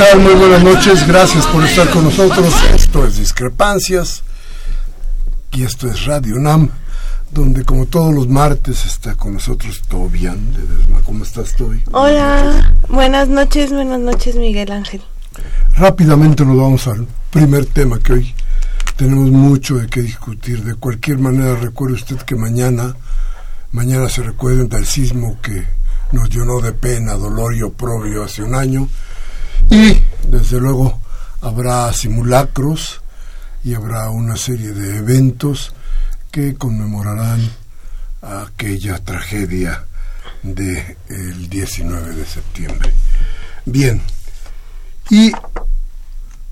Tal? Muy buenas noches, gracias por estar con nosotros. Esto es Discrepancias y esto es Radio NAM, donde como todos los martes está con nosotros Tobian Ledesma. ¿Cómo estás, Toby? Hola, buenas noches, buenas noches, Miguel Ángel. Rápidamente nos vamos al primer tema que hoy tenemos mucho de qué discutir. De cualquier manera, recuerde usted que mañana, mañana se recuerda del sismo que nos llenó de pena, dolor y oprobio hace un año y desde luego habrá simulacros y habrá una serie de eventos que conmemorarán aquella tragedia del el 19 de septiembre. Bien, y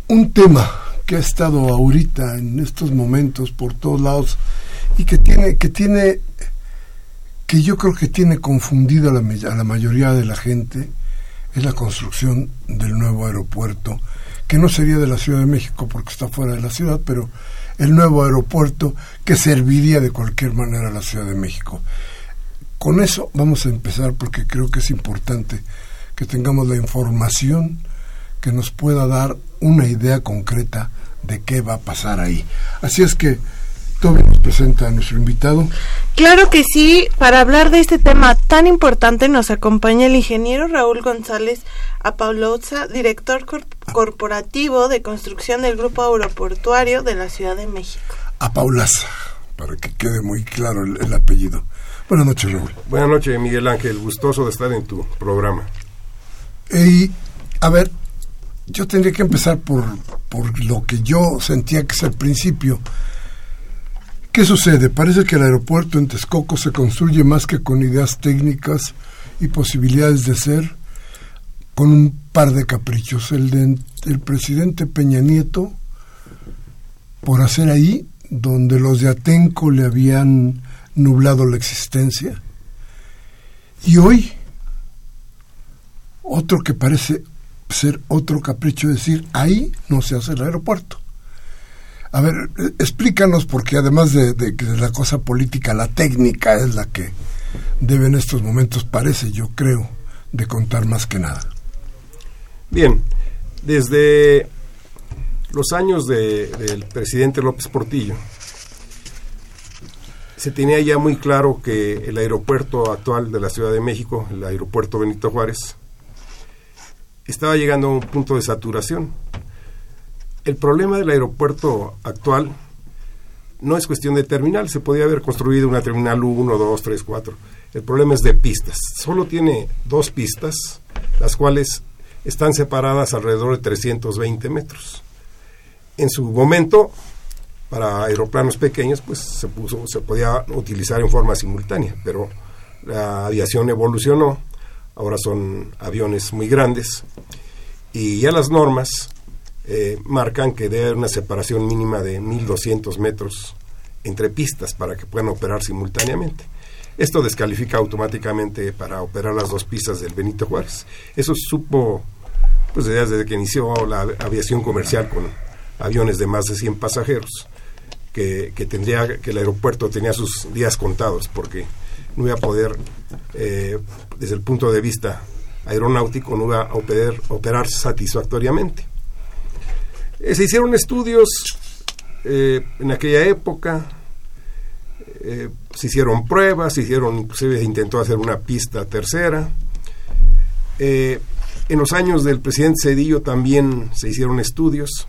un tema que ha estado ahorita en estos momentos por todos lados y que tiene que tiene que yo creo que tiene confundida a la mayoría de la gente es la construcción del nuevo aeropuerto, que no sería de la Ciudad de México porque está fuera de la ciudad, pero el nuevo aeropuerto que serviría de cualquier manera a la Ciudad de México. Con eso vamos a empezar porque creo que es importante que tengamos la información que nos pueda dar una idea concreta de qué va a pasar ahí. Así es que Toby nos presenta a nuestro invitado. Claro que sí, para hablar de este tema tan importante nos acompaña el ingeniero Raúl González Apauloza, director corporativo de construcción del Grupo Aeroportuario de la Ciudad de México. Apaulaza, para que quede muy claro el, apellido. Buenas noches, Raúl. Buenas noches, Miguel Ángel. Gustoso de estar en tu programa. Y, a ver, yo tendría que empezar por, por lo que yo sentía que es el principio ¿Qué sucede? Parece que el aeropuerto en Texcoco se construye más que con ideas técnicas y posibilidades de ser, con un par de caprichos. El del presidente Peña Nieto, por hacer ahí donde los de Atenco le habían nublado la existencia. Y hoy, otro que parece ser otro capricho, decir, ahí no se hace el aeropuerto. A ver, explícanos, porque además de, que la cosa política, la técnica es la que debe en estos momentos, parece, yo creo, de contar más que nada. Bien, desde los años del presidente López Portillo, se tenía ya muy claro que el aeropuerto actual de la Ciudad de México, el aeropuerto Benito Juárez, estaba llegando a un punto de saturación el problema del aeropuerto actual no es cuestión de terminal, se podía haber construido una terminal 1, 2, 3, 4. El problema es de pistas. Solo tiene dos pistas, las cuales están separadas alrededor de 320 metros. En su momento, para aeroplanos pequeños, pues se, puso, se podía utilizar en forma simultánea, pero la aviación evolucionó, ahora son aviones muy grandes y ya las normas eh, marcan que debe haber una separación mínima de 1.200 metros entre pistas para que puedan operar simultáneamente. Esto descalifica automáticamente para operar las dos pistas del Benito Juárez. Eso supo pues desde que inició la aviación comercial con aviones de más de 100 pasajeros, que, tendría que el aeropuerto tenía sus días contados porque no iba a poder, eh, desde el punto de vista aeronáutico, no iba a operar, operar satisfactoriamente. Eh, se hicieron estudios eh, en aquella época, se hicieron pruebas, se hicieron, inclusive intentó hacer una pista tercera. en los años del presidente Cedillo también se hicieron estudios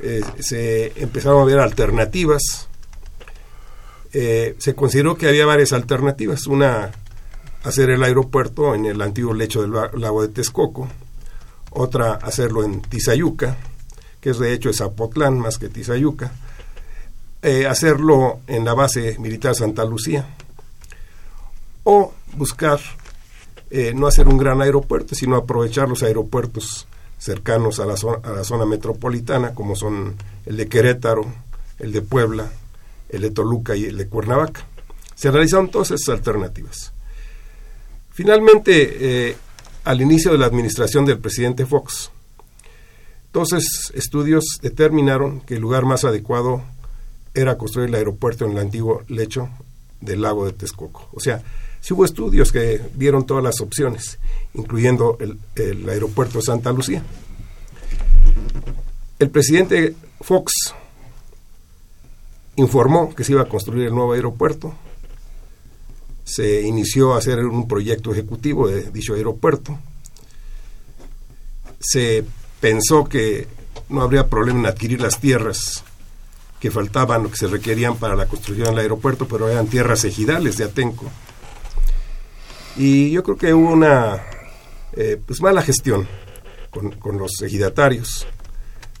eh, se empezaron a ver alternativas. Eh, se consideró que había varias alternativas. Una, hacer el aeropuerto en el antiguo lecho del lago de Texcoco. Otra, hacerlo en Tizayuca, que es de hecho Zapotlán más que Tizayuca. Eh, hacerlo en la base militar Santa Lucía. O buscar no hacer un gran aeropuerto, sino aprovechar los aeropuertos cercanos a la, zona, a la zona metropolitana, como son el de Querétaro, el de Puebla, el de Toluca y el de Cuernavaca. Se realizaron todas esas alternativas. Finalmente, eh, al inicio de la administración del presidente Fox, esos estudios determinaron que el lugar más adecuado era construir el aeropuerto en el antiguo lecho del lago de Texcoco. O sea, si hubo estudios que vieron todas las opciones incluyendo el, aeropuerto de Santa Lucía. El presidente Fox informó que se iba a construir el nuevo aeropuerto. Se inició a hacer un proyecto ejecutivo de dicho aeropuerto. Se pensó que no habría problema en adquirir las tierras que faltaban o que se requerían para la construcción del aeropuerto, pero eran tierras ejidales de Atenco. Y yo creo que hubo una eh, pues mala gestión con, los ejidatarios.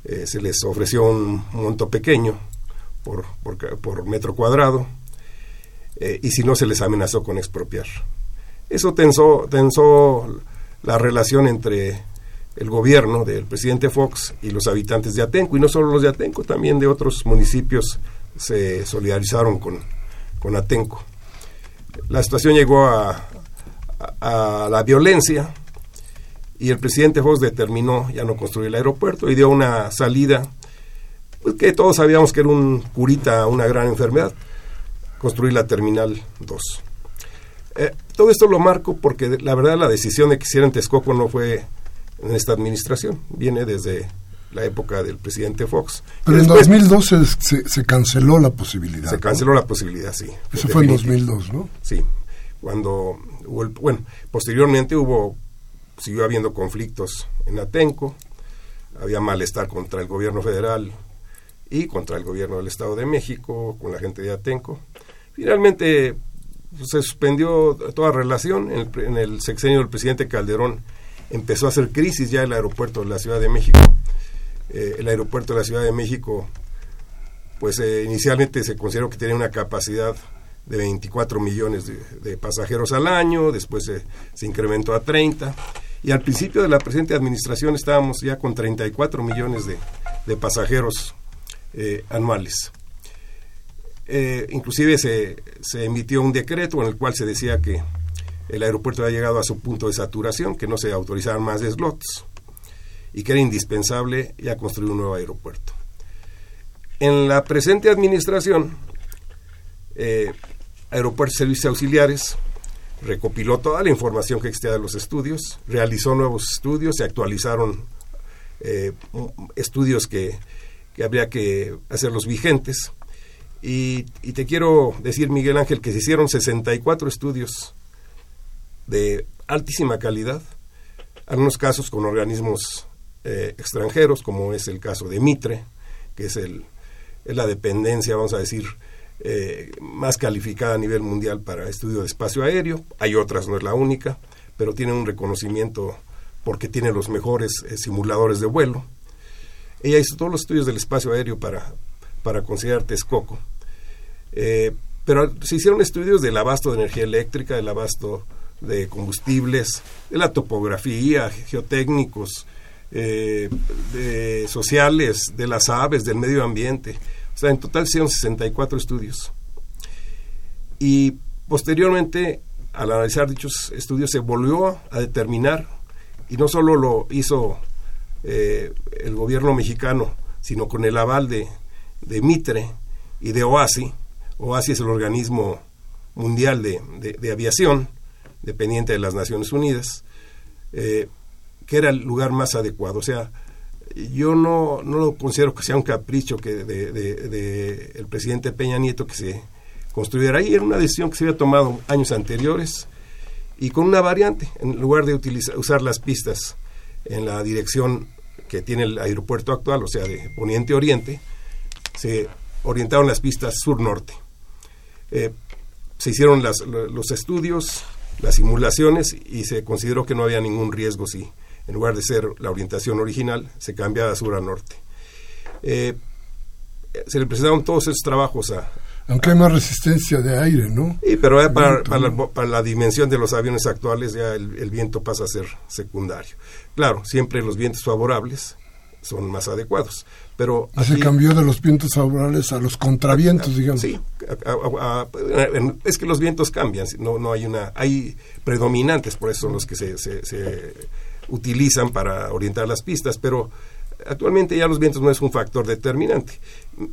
Eh, se les ofreció un monto pequeño por, por, metro cuadrado eh, y si no se les amenazó con expropiar. Eso tensó, tensó la relación entre el gobierno del presidente Fox y los habitantes de Atenco, y no solo los de Atenco, también de otros municipios se solidarizaron con, con Atenco. La situación llegó a, a la violencia, y el presidente Fox determinó ya no construir el aeropuerto y dio una salida pues que todos sabíamos que era un curita una gran enfermedad, construir la Terminal 2. Eh, todo esto lo marco porque la verdad la decisión de que hicieran Texcoco no fue en esta administración, viene desde la época del presidente Fox. Pero en 2012 se, se, canceló la posibilidad. Se canceló la posibilidad, sí. Eso fue en 2002, ¿no? Sí, cuando hubo bueno, posteriormente hubo siguió habiendo conflictos en Atenco, había malestar contra el gobierno federal y contra el gobierno del Estado de México, con la gente de Atenco. Finalmente pues, se suspendió toda relación. En el, sexenio del presidente Calderón empezó a hacer crisis ya el aeropuerto de la Ciudad de México. Eh, el aeropuerto de la Ciudad de México, pues eh, inicialmente se consideró que tenía una capacidad de 24 millones de, pasajeros al año, después se, incrementó a 30 y al principio de la presente administración estábamos ya con 34 millones de, pasajeros eh, anuales. Inclusive se, se, emitió un decreto en el cual se decía que el aeropuerto había llegado a su punto de saturación, que no se autorizaban más slots y que era indispensable ya construir un nuevo aeropuerto. En la presente administración, eh, Aeropuertos Servicios Auxiliares recopiló toda la información que existía de los estudios, realizó nuevos estudios, se actualizaron eh, estudios que, habría que hacerlos vigentes. Y, te quiero decir, Miguel Ángel, que se hicieron 64 estudios de altísima calidad, algunos casos con organismos eh, extranjeros, como es el caso de Mitre, que es, el, es la dependencia, vamos a decir, eh, más calificada a nivel mundial para estudio de espacio aéreo. Hay otras, no es la única, pero tiene un reconocimiento porque tiene los mejores eh, simuladores de vuelo. Ella hizo todos los estudios del espacio aéreo para, para considerar Texcoco. Pero se hicieron estudios del abasto de energía eléctrica, del abasto de combustibles, de la topografía, geotécnicos, de sociales, de las aves, del medio ambiente. O sea, en total hicieron 64 estudios. Y Posteriormente, al analizar dichos estudios, se volvió a determinar, y no solo lo hizo eh, el gobierno mexicano, sino con el aval de, de Mitre y de OASI. OASI es el organismo mundial de, de, aviación, dependiente de las Naciones Unidas, eh, que era el lugar más adecuado. O sea, yo no, no lo considero que sea un capricho que de, de, el presidente Peña Nieto que se construyera ahí. Era una decisión que se había tomado años anteriores y con una variante. En lugar de utilizar, usar las pistas en la dirección que tiene el aeropuerto actual, o sea, de poniente-oriente, se orientaron las pistas sur-norte. Eh, se hicieron las, los estudios, las simulaciones y se consideró que no había ningún riesgo si en lugar de ser la orientación original, se cambiaba de sur a norte. Eh, se le presentaron todos esos trabajos a... Aunque hay más resistencia de aire, ¿no? Sí, pero para, la, dimensión de los aviones actuales ya el, viento pasa a ser secundario. Claro, siempre los vientos favorables son más adecuados, pero... se cambió de los vientos favorables a los contravientos, digamos. Sí, es que los vientos cambian, no, no hay una... Hay predominantes, por eso son los que se utilizan para orientar las pistas, pero actualmente ya los vientos no es un factor determinante.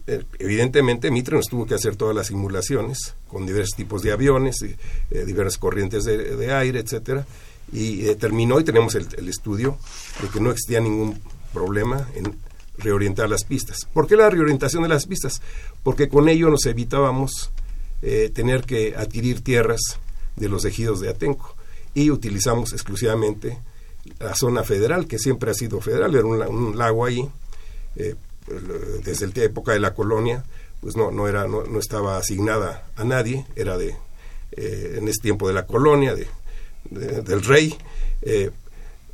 Eh, evidentemente Mitre nos tuvo que hacer todas las simulaciones con diversos tipos de aviones, y, eh, diversas corrientes de, aire, etcétera, y determinó y tenemos el, estudio de que no existía ningún problema en reorientar las pistas. ¿Por qué la reorientación de las pistas? Porque con ello nos evitábamos eh, tener que adquirir tierras de los ejidos de Atenco y utilizamos exclusivamente la zona federal, que siempre ha sido federal, era un, lago ahí, eh, desde la época de la colonia, pues no, no, era, no, estaba asignada a nadie, era de, eh, en ese tiempo de la colonia, de, del rey.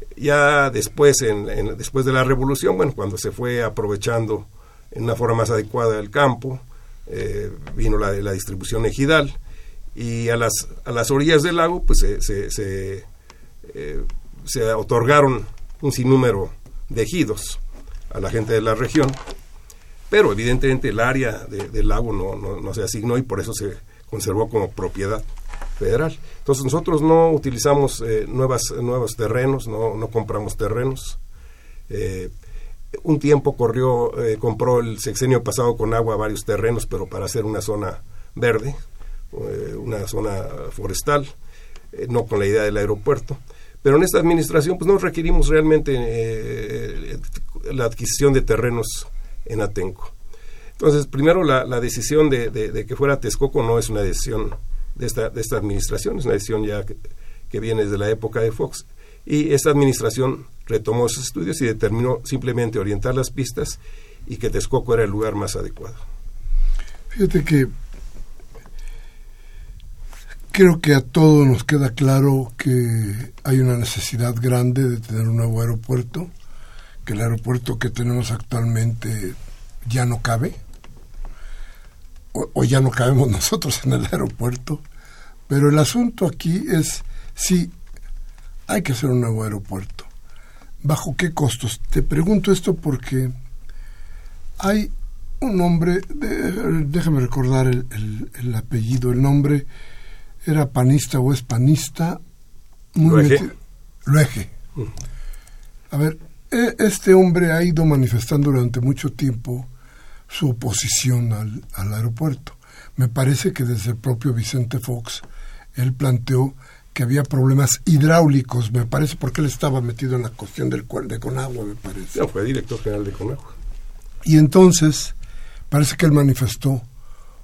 Eh, ya después, en, después de la revolución, bueno, cuando se fue aprovechando en una forma más adecuada el campo, vino la, la distribución ejidal, y a las, a las orillas del lago, pues se, se, se otorgaron un sinnúmero de ejidos a la gente de la región, pero evidentemente el área del lago no, se asignó y por eso se conservó como propiedad federal. Entonces nosotros no utilizamos eh, nuevas, nuevos terrenos, no, compramos terrenos. Eh, un tiempo corrió, eh, compró el sexenio pasado con agua varios terrenos, pero para hacer una zona verde, una zona forestal, no con la idea del aeropuerto. Pero en esta administración pues no requerimos realmente eh, la adquisición de terrenos en Atenco. Entonces, primero la, decisión de, que fuera Texcoco no es una decisión de esta, de esta administración, es una decisión ya que, viene desde la época de Fox. Y esta administración retomó esos estudios y determinó simplemente orientar las pistas y que Texcoco era el lugar más adecuado. Fíjate que Creo que a todos nos queda claro que hay una necesidad grande de tener un nuevo aeropuerto, que el aeropuerto que tenemos actualmente ya no cabe, o, ya no cabemos nosotros en el aeropuerto, pero el asunto aquí es si hay que hacer un nuevo aeropuerto. ¿Bajo qué costos? Te pregunto esto porque hay un hombre, déjame recordar el apellido, el nombre era panista o es panista. Muy Luege. Mm. A ver, e, este hombre ha ido manifestando durante mucho tiempo su oposición al, al, aeropuerto. Me parece que desde el propio Vicente Fox él planteó que había problemas hidráulicos, me parece, porque él estaba metido en la cuestión del de Conagua, me parece. No, fue director general de Conagua. Y entonces parece que él manifestó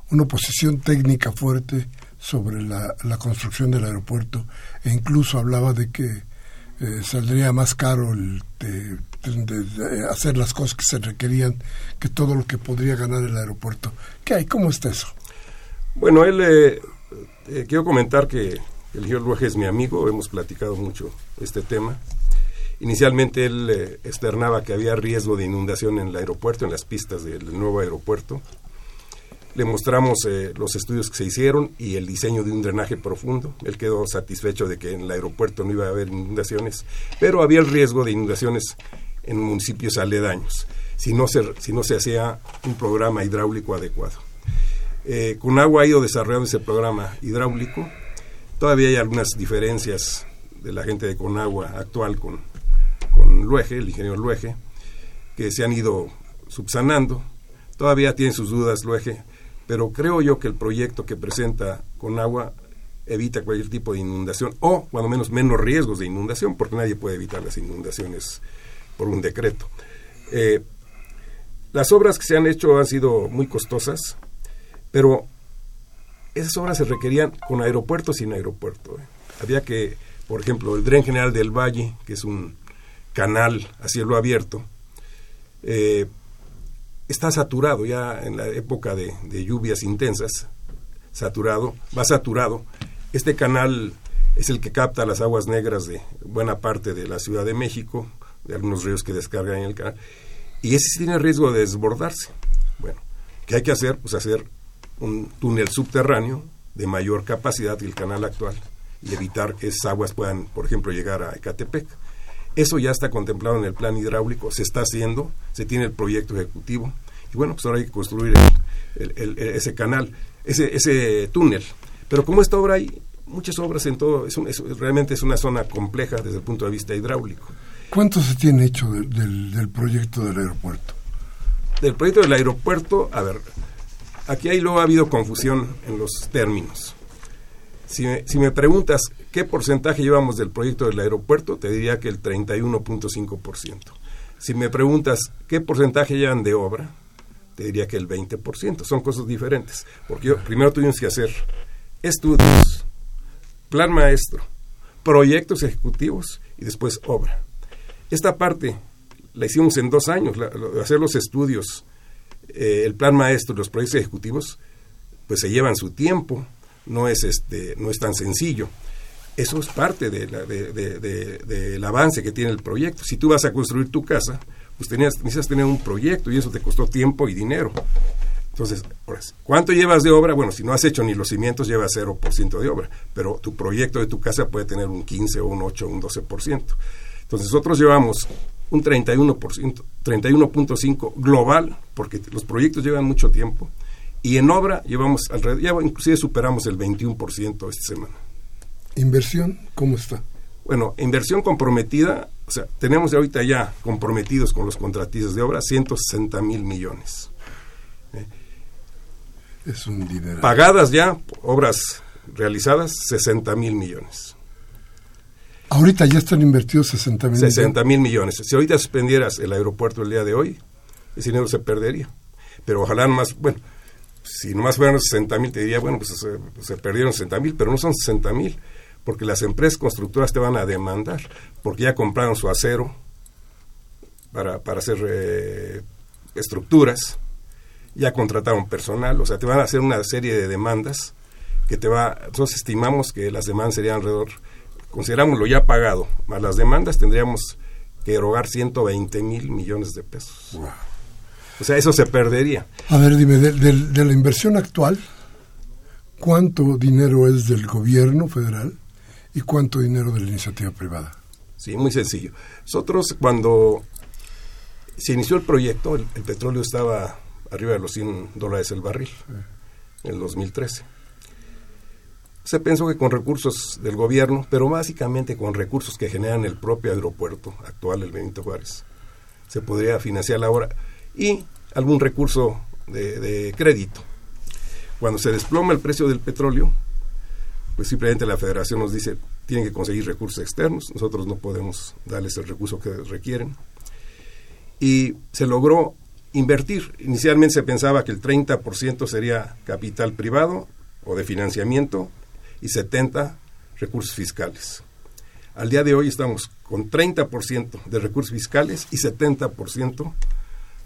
una oposición técnica fuerte sobre la, construcción del aeropuerto e incluso hablaba de que eh, saldría más caro el, de, hacer las cosas que se requerían que todo lo que podría ganar el aeropuerto. ¿Qué hay? ¿Cómo está eso? Bueno, él, eh, eh, quiero comentar que el señor es mi amigo, hemos platicado mucho este tema. Inicialmente él externaba que había riesgo de inundación en el aeropuerto, en las pistas del nuevo aeropuerto le mostramos eh, los estudios que se hicieron y el diseño de un drenaje profundo. Él quedó satisfecho de que en el aeropuerto no iba a haber inundaciones, pero había el riesgo de inundaciones en municipios aledaños si no se, si no se hacía un programa hidráulico adecuado. Eh, con agua ha ido desarrollando ese programa hidráulico. Todavía hay algunas diferencias de la gente de Conagua actual con, con Luege, el ingeniero Luege, que se han ido subsanando. Todavía tiene sus dudas Luege, pero creo yo que el proyecto que presenta Conagua evita cualquier tipo de inundación o, cuando menos, menos riesgos de inundación, porque nadie puede evitar las inundaciones por un decreto. Eh, las obras que se han hecho han sido muy costosas, pero esas obras se requerían con aeropuerto sin aeropuerto. ¿eh? Había que, por ejemplo, el Dren General del Valle, que es un canal a cielo abierto, eh, está saturado ya en la época de, lluvias intensas, saturado, va saturado, este canal es el que capta las aguas negras de buena parte de la Ciudad de México, de algunos ríos que descargan en el canal, y ese tiene riesgo de desbordarse. Bueno, ¿qué hay que hacer? Pues hacer un túnel subterráneo de mayor capacidad que el canal actual y evitar que esas aguas puedan, por ejemplo, llegar a Ecatepec. Eso ya está contemplado en el plan hidráulico, se está haciendo, se tiene el proyecto ejecutivo, y bueno, pues ahora hay que construir ese canal, ese, ese túnel pero como esta obra hay muchas obras en todo, es, realmente es una zona compleja desde el punto de vista hidráulico. ¿Cuánto se tiene hecho del, proyecto del aeropuerto? Del proyecto del aeropuerto, a ver, aquí hay luego ha habido confusión en los términos. Si me, preguntas qué porcentaje llevamos del proyecto del aeropuerto, te diría que el 31.5%. Si me preguntas qué porcentaje llevan de obra, te diría que el 20%. Son cosas diferentes. Porque yo, primero tuvimos que hacer estudios, plan maestro, proyectos ejecutivos y después obra. Esta parte la hicimos en dos años, hacer los estudios, eh, el plan maestro, los proyectos ejecutivos, pues se llevan su tiempo, no es, este, no es tan sencillo. Eso es parte de del avance que tiene el proyecto. Si tú vas a construir tu casa, pues tenías, necesitas tener un proyecto y eso te costó tiempo y dinero. Entonces, ¿cuánto llevas de obra? Bueno, si no has hecho ni los cimientos, llevas 0% de obra, pero tu proyecto de tu casa puede tener un 15 o un 8 o un 12%. Entonces, nosotros llevamos un 31%, 31.5 global, porque los proyectos llevan mucho tiempo, y en obra llevamos alrededor, ya inclusive superamos el 21% esta semana. ¿Inversión cómo está? Bueno, inversión comprometida, o sea, tenemos ahorita ya comprometidos con los contratistas de obra 160 mil millones. Es un dinero. Pagadas ya, obras realizadas, 60 mil millones. Ahorita ya están invertidos 60 mil 60 mil millones. Si ahorita suspendieras el aeropuerto el día de hoy, ese dinero se perdería. Pero ojalá más, bueno, si nomás fueran 60 mil, te diría, bueno, pues se, perdieron 60 mil, pero no son 60 mil, porque las empresas constructoras te van a demandar, porque ya compraron su acero para, para hacer eh, estructuras ya contrataron personal, o sea, te van a hacer una serie de demandas que te va, nosotros estimamos que las demandas serían alrededor, consideramos lo ya pagado, más las demandas tendríamos que erogar 120 mil millones de pesos. O sea, eso se perdería. A ver, dime, de, la inversión actual, ¿cuánto dinero es del gobierno federal y cuánto dinero de la iniciativa privada? Sí, muy sencillo. Nosotros cuando se inició el proyecto, el petróleo estaba arriba de los 100 dólares el barril en el 2013. Se pensó que con recursos del gobierno, pero básicamente con recursos que generan el propio aeropuerto actual, el Benito Juárez, se podría financiar la obra y algún recurso de, crédito. Cuando se desploma el precio del petróleo, pues simplemente la federación nos dice, tienen que conseguir recursos externos, nosotros no podemos darles el recurso que requieren. Y se logró Invertir. Inicialmente se pensaba que el 30% sería capital privado o de financiamiento y 70% recursos fiscales. Al día de hoy estamos con 30% de recursos fiscales y 70%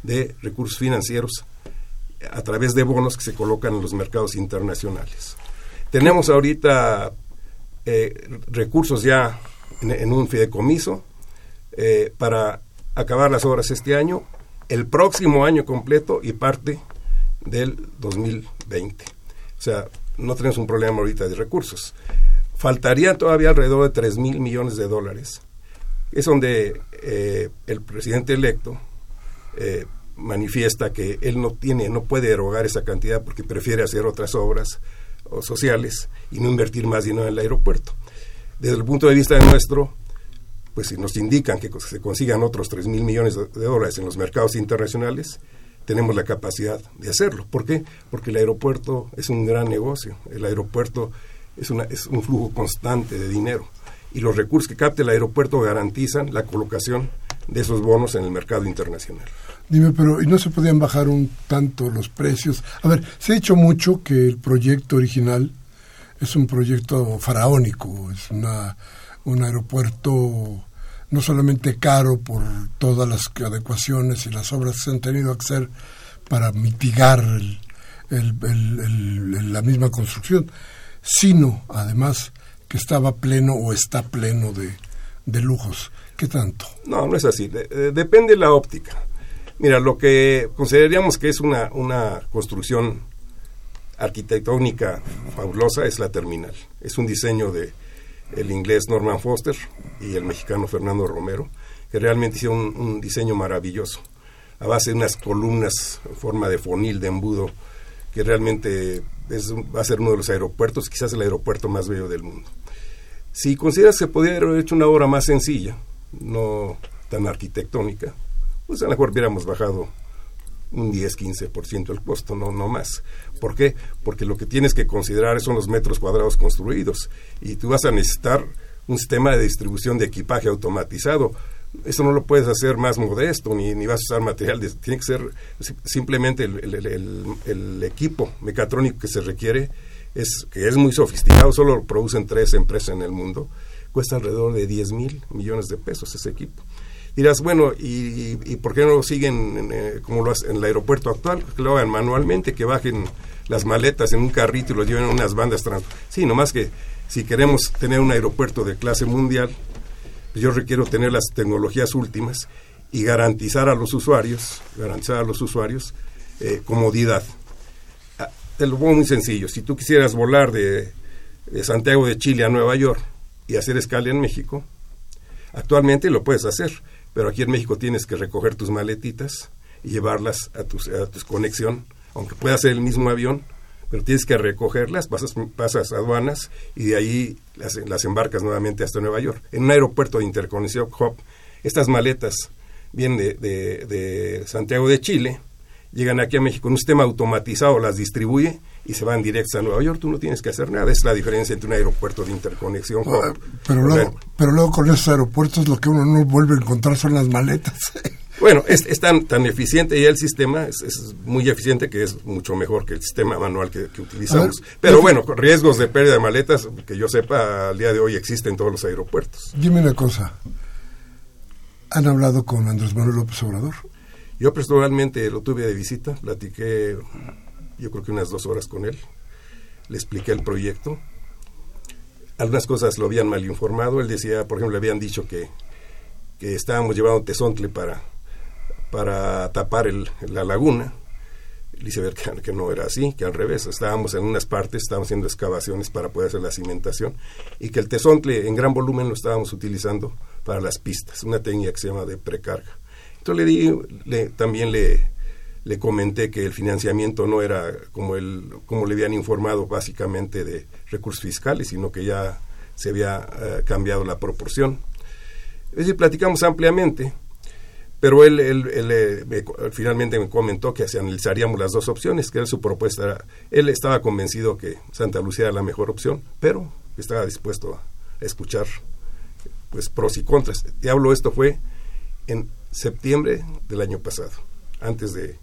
de recursos financieros a través de bonos que se colocan en los mercados internacionales. Tenemos ahorita eh, recursos ya en, un fideicomiso eh, para acabar las obras este año el próximo año completo y parte del 2020. O sea, no tenemos un problema ahorita de recursos. Faltaría todavía alrededor de 3 mil millones de dólares. Es donde eh, el presidente electo eh, manifiesta que él no tiene, no puede erogar esa cantidad porque prefiere hacer otras obras o sociales y no invertir más dinero en el aeropuerto. Desde el punto de vista de nuestro, pues si nos indican que se consigan otros 3 mil millones de dólares en los mercados internacionales, tenemos la capacidad de hacerlo. ¿Por qué? Porque el aeropuerto es un gran negocio. El aeropuerto es, una, es un flujo constante de dinero. Y los recursos que capte el aeropuerto garantizan la colocación de esos bonos en el mercado internacional. Dime, pero ¿y no se podían bajar un tanto los precios? A ver, se ha dicho mucho que el proyecto original es un proyecto faraónico, es una, un aeropuerto no solamente caro por todas las adecuaciones y las obras que se han tenido que hacer para mitigar la misma construcción, sino además que estaba pleno o está pleno de, lujos. ¿Qué tanto? No, no es así. depende de la óptica. Mira, lo que consideraríamos que es una, una construcción arquitectónica fabulosa es la terminal. Es un diseño de el inglés Norman Foster y el mexicano Fernando Romero, que realmente hicieron un, diseño maravilloso, a base de unas columnas en forma de fonil, de embudo, que realmente es, va a ser uno de los aeropuertos, quizás el aeropuerto más bello del mundo. Si consideras que podría haber hecho una obra más sencilla, no tan arquitectónica, pues a lo mejor hubiéramos bajado un 10-15% el costo, no, no más. ¿Por qué? Porque lo que tienes que considerar son los metros cuadrados construidos y tú vas a necesitar un sistema de distribución de equipaje automatizado. Eso no lo puedes hacer más modesto, ni, ni vas a usar material, tiene que ser simplemente el, equipo mecatrónico que se requiere, es, que es muy sofisticado, solo lo producen tres empresas en el mundo, cuesta alrededor de 10 mil millones de pesos ese equipo. Dirás, bueno, ¿y, por qué no lo siguen eh, como lo hacen en el aeropuerto actual? Que lo hagan manualmente, que bajen las maletas en un carrito y los lleven a unas bandas trans. Sí, nomás que si queremos tener un aeropuerto de clase mundial, yo requiero tener las tecnologías últimas y garantizar a los usuarios, garantizar a los usuarios eh, comodidad. Ah, te lo pongo muy sencillo. Si tú quisieras volar de, de Santiago de Chile a Nueva York y hacer escala en México, actualmente lo puedes hacer pero aquí en México tienes que recoger tus maletitas y llevarlas a tu, a tu conexión, aunque pueda ser el mismo avión, pero tienes que recogerlas, pasas, pasas aduanas y de ahí las, las, embarcas nuevamente hasta Nueva York. En un aeropuerto de interconexión hub, estas maletas vienen de, de, de Santiago de Chile, llegan aquí a México en un sistema automatizado, las distribuye y se van directos a Nueva York, tú no tienes que hacer nada. Es la diferencia entre un aeropuerto de interconexión. Ah, pero, luego, pero luego con esos aeropuertos lo que uno no vuelve a encontrar son las maletas. Bueno, es, tan, tan eficiente ya el sistema, es, muy eficiente que es mucho mejor que el sistema manual que, utilizamos. pero bueno, con riesgos de pérdida de maletas, que yo sepa, al día de hoy existen en todos los aeropuertos. Dime una cosa, ¿han hablado con Andrés Manuel López Obrador? Yo personalmente lo tuve de visita, platiqué yo creo que unas dos horas con él. Le expliqué el proyecto. Algunas cosas lo habían mal informado. Él decía, por ejemplo, le habían dicho que, que estábamos llevando tesontle para, para tapar el, la laguna. Le hice ver que, que, no era así, que al revés. Estábamos en unas partes, estábamos haciendo excavaciones para poder hacer la cimentación y que el tesontle en gran volumen lo estábamos utilizando para las pistas, una técnica que se llama de precarga. Entonces le di, le, también le, le comenté que el financiamiento no era como, el, como le habían informado básicamente de recursos fiscales, sino que ya se había eh, cambiado la proporción. Es decir, platicamos ampliamente, pero él, él, eh, finalmente me comentó que analizaríamos las dos opciones, que era su propuesta. Él estaba convencido que Santa Lucía era la mejor opción, pero estaba dispuesto a escuchar pues pros y contras. Te hablo, esto fue en septiembre del año pasado, antes de,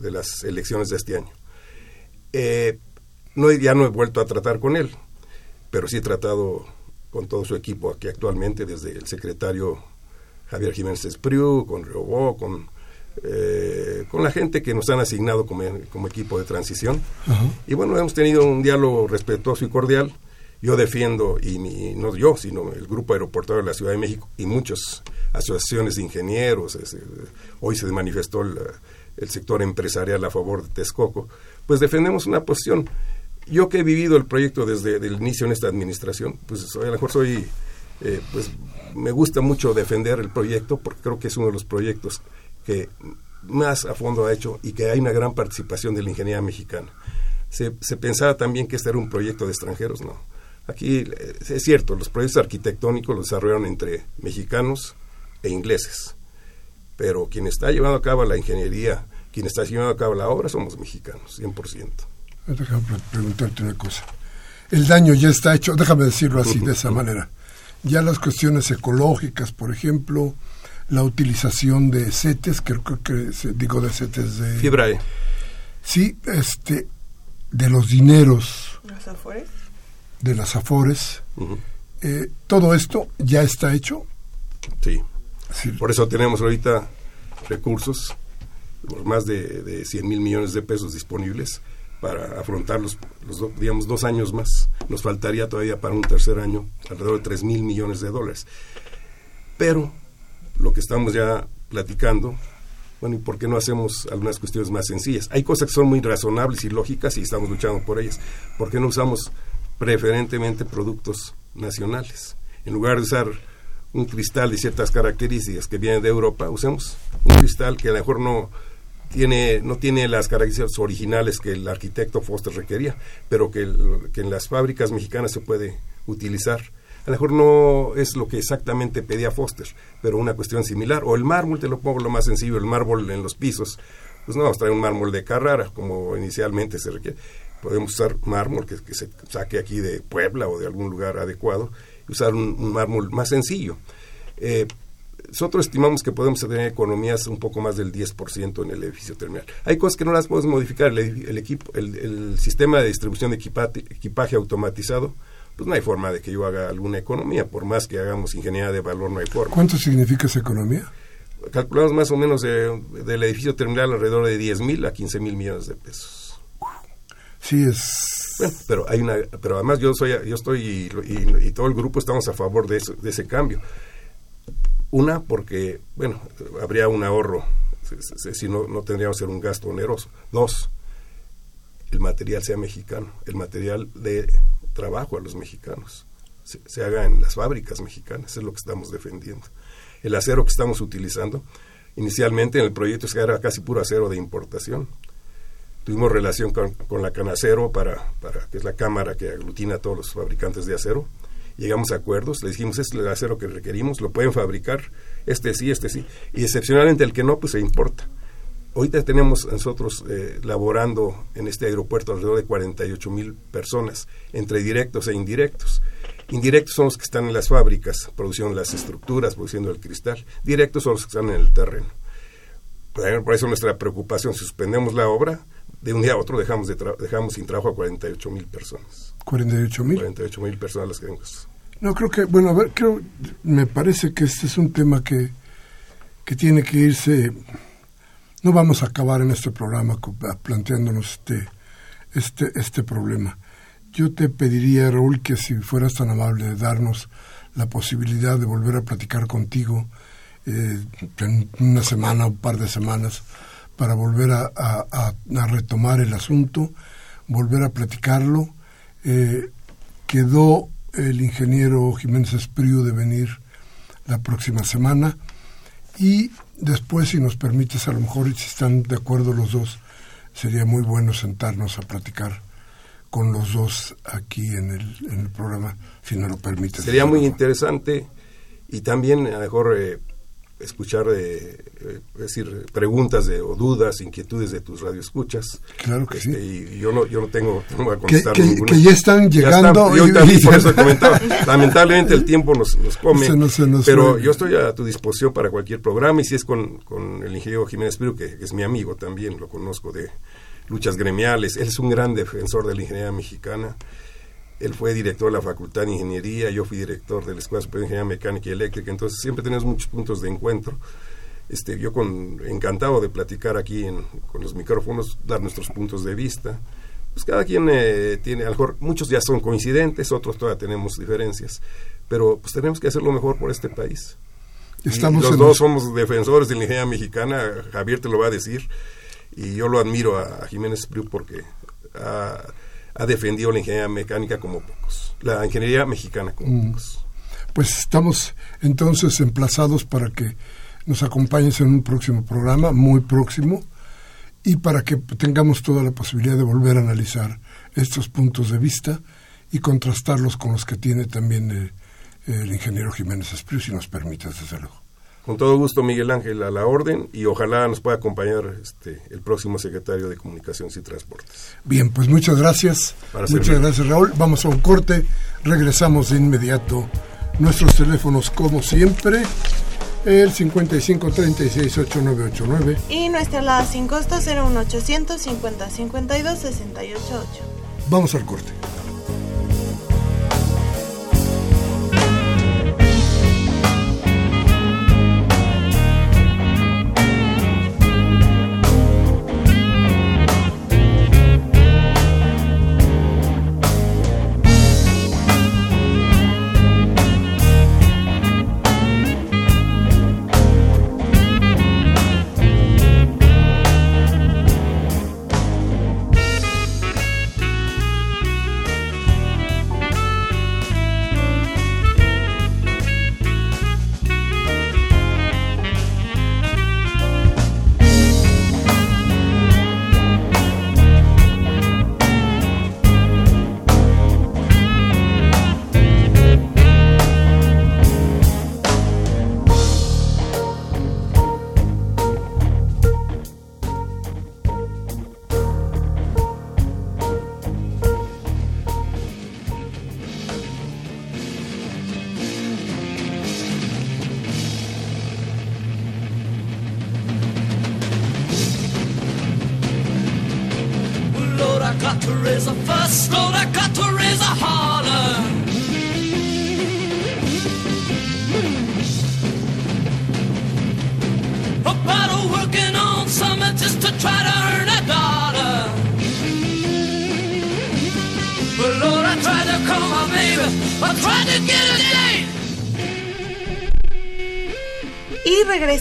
las elecciones de este año. Eh, no, ya no he vuelto a tratar con él, pero sí he tratado con todo su equipo aquí actualmente, desde el secretario Javier Jiménez Espriu, con Riobó, con, eh, con la gente que nos han asignado como, como equipo de transición. Y bueno, hemos tenido un diálogo respetuoso y cordial. Yo defiendo, y no yo, sino el Grupo Aeroportuario de la Ciudad de México y muchos asociaciones de ingenieros, hoy se manifestó el, sector empresarial a favor de Texcoco, pues defendemos una posición. Yo que he vivido el proyecto desde el inicio en esta administración, pues a lo mejor soy, eh, pues me gusta mucho defender el proyecto porque creo que es uno de los proyectos que más a fondo ha hecho y que hay una gran participación de la ingeniería mexicana. Se, se pensaba también que este era un proyecto de extranjeros, no. Aquí eh, es cierto, los proyectos arquitectónicos los desarrollaron entre mexicanos e ingleses, pero quien está llevando a cabo la ingeniería, quien está llevando a cabo la obra somos mexicanos, 100%. Déjame preguntarte una cosa. El daño ya está hecho, déjame decirlo así, de esa manera. Ya las cuestiones ecológicas, por ejemplo, la utilización de CETES, creo que, digo de CETES de... Fibra E. Sí, este, de los dineros. ¿Las afores? De las afores. Eh, ¿Todo esto ya está hecho? Sí. Por eso tenemos ahorita recursos, por más de, de 100 mil millones de pesos disponibles para afrontar los, digamos, dos años más. Nos faltaría todavía para un tercer año alrededor de 3 mil millones de dólares. Pero lo que estamos ya platicando, bueno, ¿y por qué no hacemos algunas cuestiones más sencillas? Hay cosas que son muy razonables y lógicas y estamos luchando por ellas. ¿Por qué no usamos preferentemente productos nacionales? En lugar de usar un cristal de ciertas características que vienen de Europa, usemos un cristal que a lo mejor no tiene, no tiene las características originales que el arquitecto Foster requería, pero que, en las fábricas mexicanas se puede utilizar. A lo mejor no es lo que exactamente pedía Foster, pero una cuestión similar. O el mármol, te lo pongo lo más sencillo, el mármol en los pisos. Pues no vamos a traer un mármol de Carrara, como inicialmente se requiere. Podemos usar mármol que, se saque aquí de Puebla o de algún lugar adecuado y usar un, mármol más sencillo. Eh, nosotros estimamos que podemos tener economías un poco más del 10% en el edificio terminal. Hay cosas que no las podemos modificar. El, equipo, el, sistema de distribución de equipaje, automatizado, pues no hay forma de que yo haga alguna economía. Por más que hagamos ingeniería de valor, no hay forma. ¿Cuánto significa esa economía? Calculamos más o menos del edificio terminal alrededor de 10 mil a 15 mil millones de pesos. Sí, es bueno, pero hay una, pero además yo soy, yo estoy y, todo el grupo estamos a favor de, de ese cambio. Una, porque, bueno, habría un ahorro, si no, no tendríamos que ser un gasto oneroso. Dos, el material sea mexicano, el material de trabajo a los mexicanos, se, haga en las fábricas mexicanas, es lo que estamos defendiendo. El acero que estamos utilizando, inicialmente en el proyecto era casi puro acero de importación. Tuvimos relación con, con la Canacero, para, para, que es la cámara que aglutina a todos los fabricantes de acero, llegamos a acuerdos, le dijimos, este es el acero que requerimos, lo pueden fabricar, este sí, este sí, y excepcionalmente el que no, pues se importa. Ahorita tenemos nosotros eh, laborando en este aeropuerto alrededor de 48 mil personas, entre directos e indirectos. Indirectos son los que están en las fábricas, produciendo las estructuras, produciendo el cristal. Directos son los que están en el terreno. Por eso nuestra preocupación, si suspendemos la obra, de un día a otro dejamos, de dejamos sin trabajo a 48 mil personas. 48 mil. 48 mil personas las que No, creo que, bueno, a ver, creo, me parece que este es un tema que, que tiene que irse, no vamos a acabar en este programa planteándonos este, este, este problema. Yo te pediría, Raúl, que si fueras tan amable de darnos la posibilidad de volver a platicar contigo eh, en una semana o un par de semanas para volver a, a, a retomar el asunto, volver a platicarlo eh, quedó el ingeniero Jiménez Espriu de venir la próxima semana y después, si nos permites, a lo mejor, si están de acuerdo los dos, sería muy bueno sentarnos a platicar con los dos aquí en el, en el programa, si no lo permites. Sería muy interesante y también a lo mejor eh, escuchar eh, eh, decir preguntas de, o dudas, inquietudes de tus radioescuchas. Claro que sí. Este, y yo no, yo no tengo, voy a contestar que, ninguna. que, ya están llegando. yo también por eso comentaba. Lamentablemente el tiempo nos, nos come, pero yo estoy a tu disposición para cualquier programa y si es con, con el ingeniero Jiménez Piru, que, que es mi amigo también, lo conozco de luchas gremiales, él es un gran defensor de la ingeniería mexicana él fue director de la Facultad de Ingeniería, yo fui director de la Escuela Superior de Ingeniería Mecánica y Eléctrica, entonces siempre tenemos muchos puntos de encuentro. Este, yo con, encantado de platicar aquí con los micrófonos, dar nuestros puntos de vista. Pues cada quien eh, tiene, a lo mejor muchos ya son coincidentes, otros todavía tenemos diferencias, pero pues tenemos que hacer lo mejor por este país. Estamos los dos somos defensores de la ingeniería mexicana, Javier te lo va a decir, y yo lo admiro a, Jiménez Priu porque ha ha defendido la ingeniería mecánica como pocos, la ingeniería mexicana como mm. pocos. Pues estamos entonces emplazados para que nos acompañes en un próximo programa, muy próximo, y para que tengamos toda la posibilidad de volver a analizar estos puntos de vista y contrastarlos con los que tiene también eh, el ingeniero Jiménez Espriu, si nos permite, desde luego. Con todo gusto, Miguel Ángel, a la orden y ojalá nos pueda acompañar este, el próximo secretario de Comunicaciones y Transportes. Bien, pues muchas gracias. muchas gracias, Raúl. Vamos a un corte, regresamos de inmediato. Nuestros teléfonos, como siempre, el 55 36 8989 y nuestra alada sin costo 01800 50 52 68 Vamos al corte.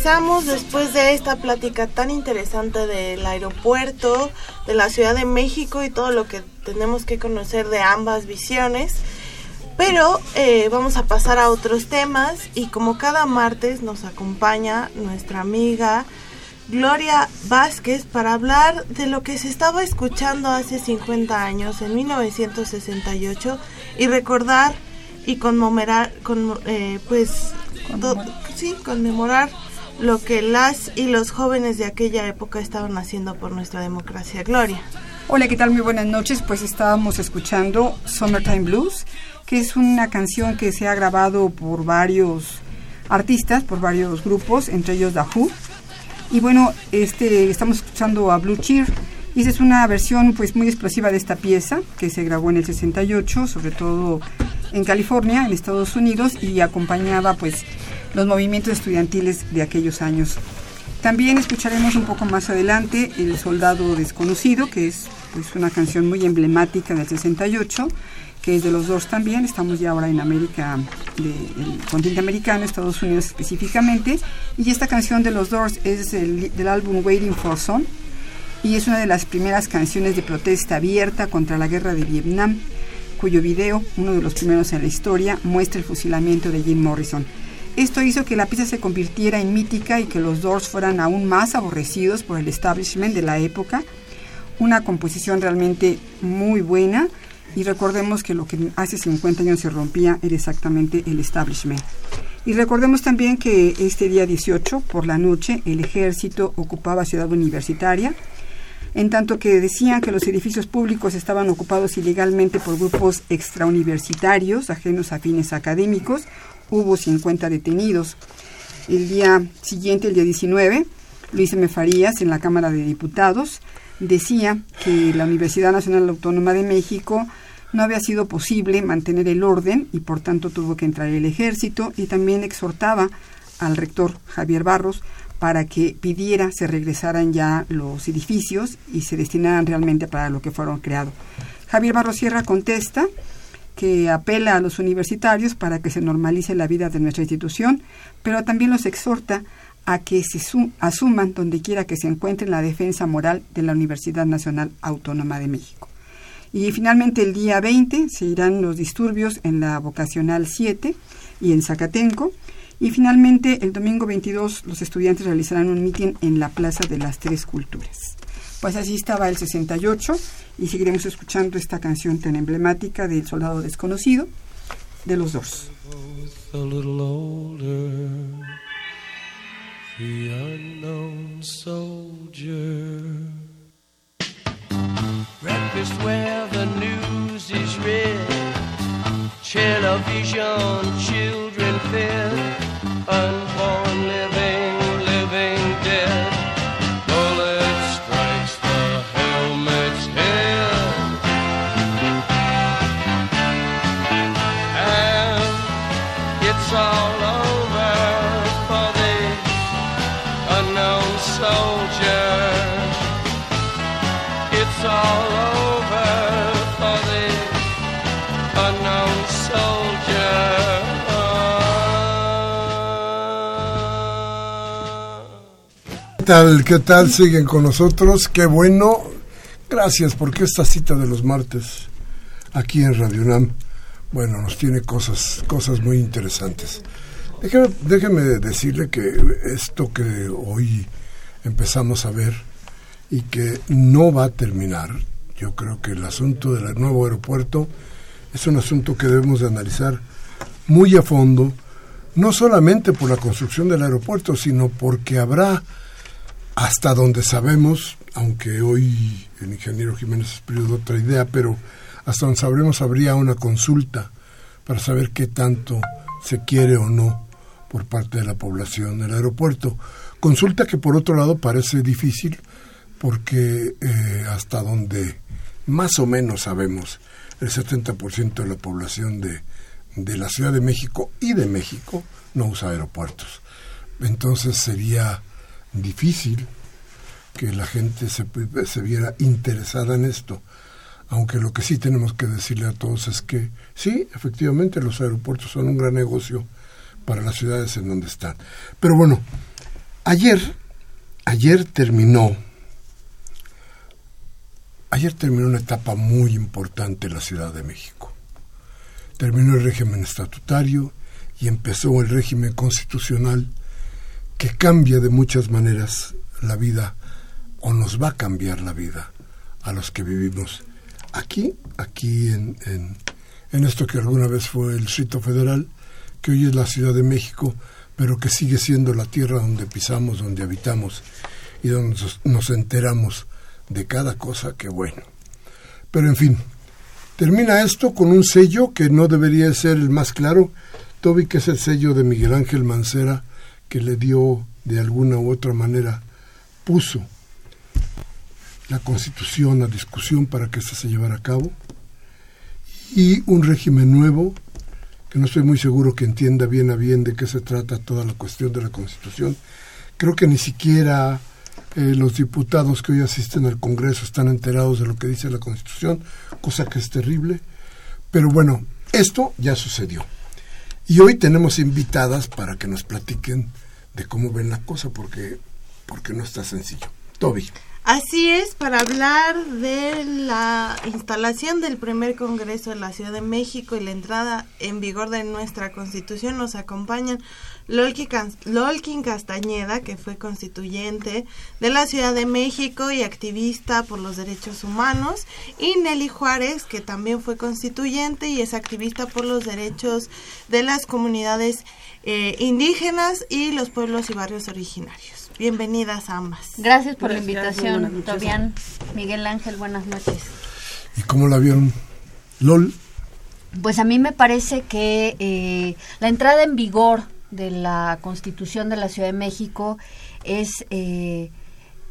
Regresamos después de esta plática tan interesante del aeropuerto, de la Ciudad de México y todo lo que tenemos que conocer de ambas visiones. Pero eh, vamos a pasar a otros temas y como cada martes nos acompaña nuestra amiga Gloria Vázquez para hablar de lo que se estaba escuchando hace 50 años, en 1968, y recordar y conmemorar, con, eh, pues, sí, conmemorar lo que las y los jóvenes de aquella época estaban haciendo por nuestra democracia. Gloria. Hola, ¿qué tal? Muy buenas noches. Pues estábamos escuchando Summertime Blues, que es una canción que se ha grabado por varios artistas, por varios grupos, entre ellos The Who y bueno, este, estamos escuchando a Blue Cheer. Y esa es una versión pues muy explosiva de esta pieza que se grabó en el 68, sobre todo en California, en Estados Unidos, y acompañaba pues los movimientos estudiantiles de aquellos años. También escucharemos un poco más adelante El Soldado Desconocido, que es pues una canción muy emblemática del 68 que es de los dos también. Estamos ya ahora en América, del continente americano, Estados Unidos específicamente. Y esta canción de los Doors es del álbum Waiting for Son y es una de las primeras canciones de protesta abierta contra la guerra de Vietnam, cuyo video, uno de los primeros en la historia, muestra el fusilamiento de Jim Morrison. Esto hizo que la pieza se convirtiera en mítica y que los Doors fueran aún más aborrecidos por el establishment de la época. Una composición realmente muy buena y recordemos que lo que hace 50 años se rompía era exactamente el establishment. Y recordemos también que este día 18, por la noche, el ejército ocupaba Ciudad Universitaria, en tanto que decían que los edificios públicos estaban ocupados ilegalmente por grupos extrauniversitarios, ajenos a fines académicos, hubo 50 detenidos. El día siguiente, el día 19, Luis M. Farías, en la Cámara de Diputados, decía que la Universidad Nacional Autónoma de México no había sido posible mantener el orden y por tanto tuvo que entrar el ejército y también exhortaba al rector Javier Barros para que pidiera se regresaran ya los edificios y se destinaran realmente para lo que fueron creados. Javier Barros Sierra contesta que apela a los universitarios para que se normalice la vida de nuestra institución, pero también los exhorta a que se asuman donde quiera que se encuentre la defensa moral de la Universidad Nacional Autónoma de México. Y finalmente el día 20 se irán los disturbios en la vocacional 7 y en Zacatenco. Y finalmente, el domingo 22, los estudiantes realizarán un mitin en la Plaza de las Tres Culturas. Pues así estaba el 68 y seguiremos escuchando esta canción tan emblemática del Soldado Desconocido de los dos. Breakfast where the news is read. Television, children fed. Unborn tal? ¿Qué tal? Siguen con nosotros. Qué bueno. Gracias porque esta cita de los martes aquí en Radio UNAM, bueno, nos tiene cosas, cosas muy interesantes. Déjeme, déjeme decirle que esto que hoy empezamos a ver y que no va a terminar, yo creo que el asunto del nuevo aeropuerto es un asunto que debemos de analizar muy a fondo, no solamente por la construcción del aeropuerto, sino porque habrá, hasta donde sabemos, aunque hoy el ingeniero Jiménez Espíritu otra idea, pero hasta donde sabremos habría una consulta para saber qué tanto se quiere o no por parte de la población del aeropuerto. Consulta que por otro lado parece difícil porque eh, hasta donde más o menos sabemos el 70% de la población de, de la Ciudad de México y de México no usa aeropuertos. Entonces sería difícil que la gente se, viera interesada en esto. Aunque lo que sí tenemos que decirle a todos es que sí, efectivamente los aeropuertos son un gran negocio para las ciudades en donde están. Pero bueno, ayer, ayer terminó, ayer terminó una etapa muy importante en la Ciudad de México. Terminó el régimen estatutario y empezó el régimen constitucional que cambia de muchas maneras la vida o nos va a cambiar la vida a los que vivimos aquí, aquí en, en, esto que alguna vez fue el Distrito Federal, que hoy es la Ciudad de México, pero que sigue siendo la tierra donde pisamos, donde habitamos y donde nos enteramos de cada cosa que bueno. Pero en fin, termina esto con un sello que no debería ser el más claro, Toby, que es el sello de Miguel Ángel Mancera, que le dio de alguna u otra manera, puso la constitución a discusión para que ésta se llevara a cabo, y un régimen nuevo que no estoy muy seguro que entienda bien a bien de qué se trata toda la cuestión de la Constitución. Creo que ni siquiera eh, los diputados que hoy asisten al Congreso están enterados de lo que dice la Constitución, cosa que es terrible. Pero bueno, esto ya sucedió. Y hoy tenemos invitadas para que nos platiquen de cómo ven la cosa, porque, porque no está sencillo. Toby. Así es, para hablar de la instalación del primer Congreso en la Ciudad de México y la entrada en vigor de nuestra Constitución nos acompañan Lolkin Castañeda, que fue constituyente de la Ciudad de México y activista por los derechos humanos, y Nelly Juárez, que también fue constituyente y es activista por los derechos de las comunidades eh, indígenas y los pueblos y barrios originarios. Bienvenidas ambas. Gracias por Gracias, la invitación, Tobián. Miguel Ángel, buenas noches. ¿Y cómo la vieron? LOL. Pues a mí me parece que eh, la entrada en vigor de la Constitución de la Ciudad de México es, eh,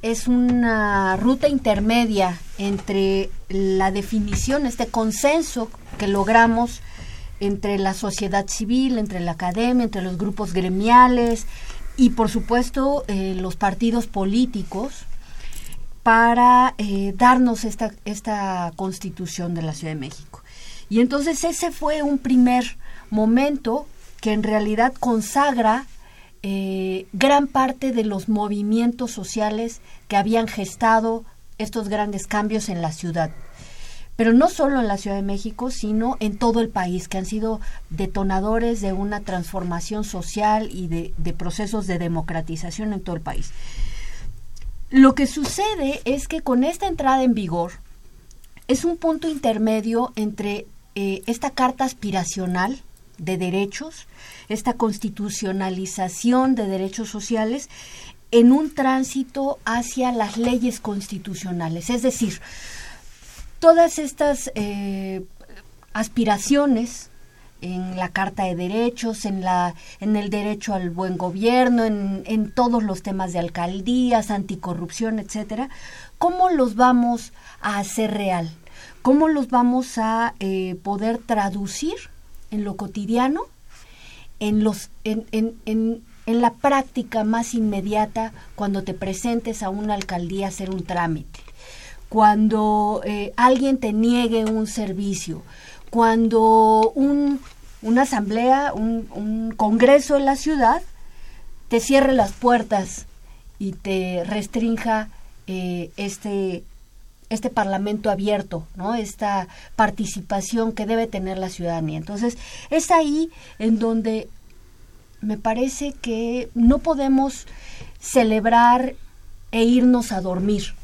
es una ruta intermedia entre la definición, este consenso que logramos entre la sociedad civil, entre la academia, entre los grupos gremiales, y por supuesto eh, los partidos políticos para eh, darnos esta, esta constitución de la Ciudad de México. Y entonces ese fue un primer momento que en realidad consagra eh, gran parte de los movimientos sociales que habían gestado estos grandes cambios en la ciudad. Pero no solo en la Ciudad de México, sino en todo el país, que han sido detonadores de una transformación social y de, procesos de democratización en todo el país. Lo que sucede es que con esta entrada en vigor es un punto intermedio entre eh, esta carta aspiracional de derechos, esta constitucionalización de derechos sociales, en un tránsito hacia las leyes constitucionales. Es decir, todas estas eh, aspiraciones en la Carta de Derechos, en, la, en el derecho al buen gobierno, en, en todos los temas de alcaldías, anticorrupción, etcétera, ¿cómo los vamos a hacer real? ¿Cómo los vamos a eh, poder traducir en lo cotidiano, en, los, en, en, en, en la práctica más inmediata cuando te presentes a una alcaldía a hacer un trámite? Cuando eh, alguien te niegue un servicio, cuando un, una asamblea, un, un congreso en la ciudad te cierre las puertas y te restrinja eh, este este parlamento abierto, ¿no? Esta participación que debe tener la ciudadanía. Entonces, es ahí en donde me parece que no podemos celebrar e irnos a dormir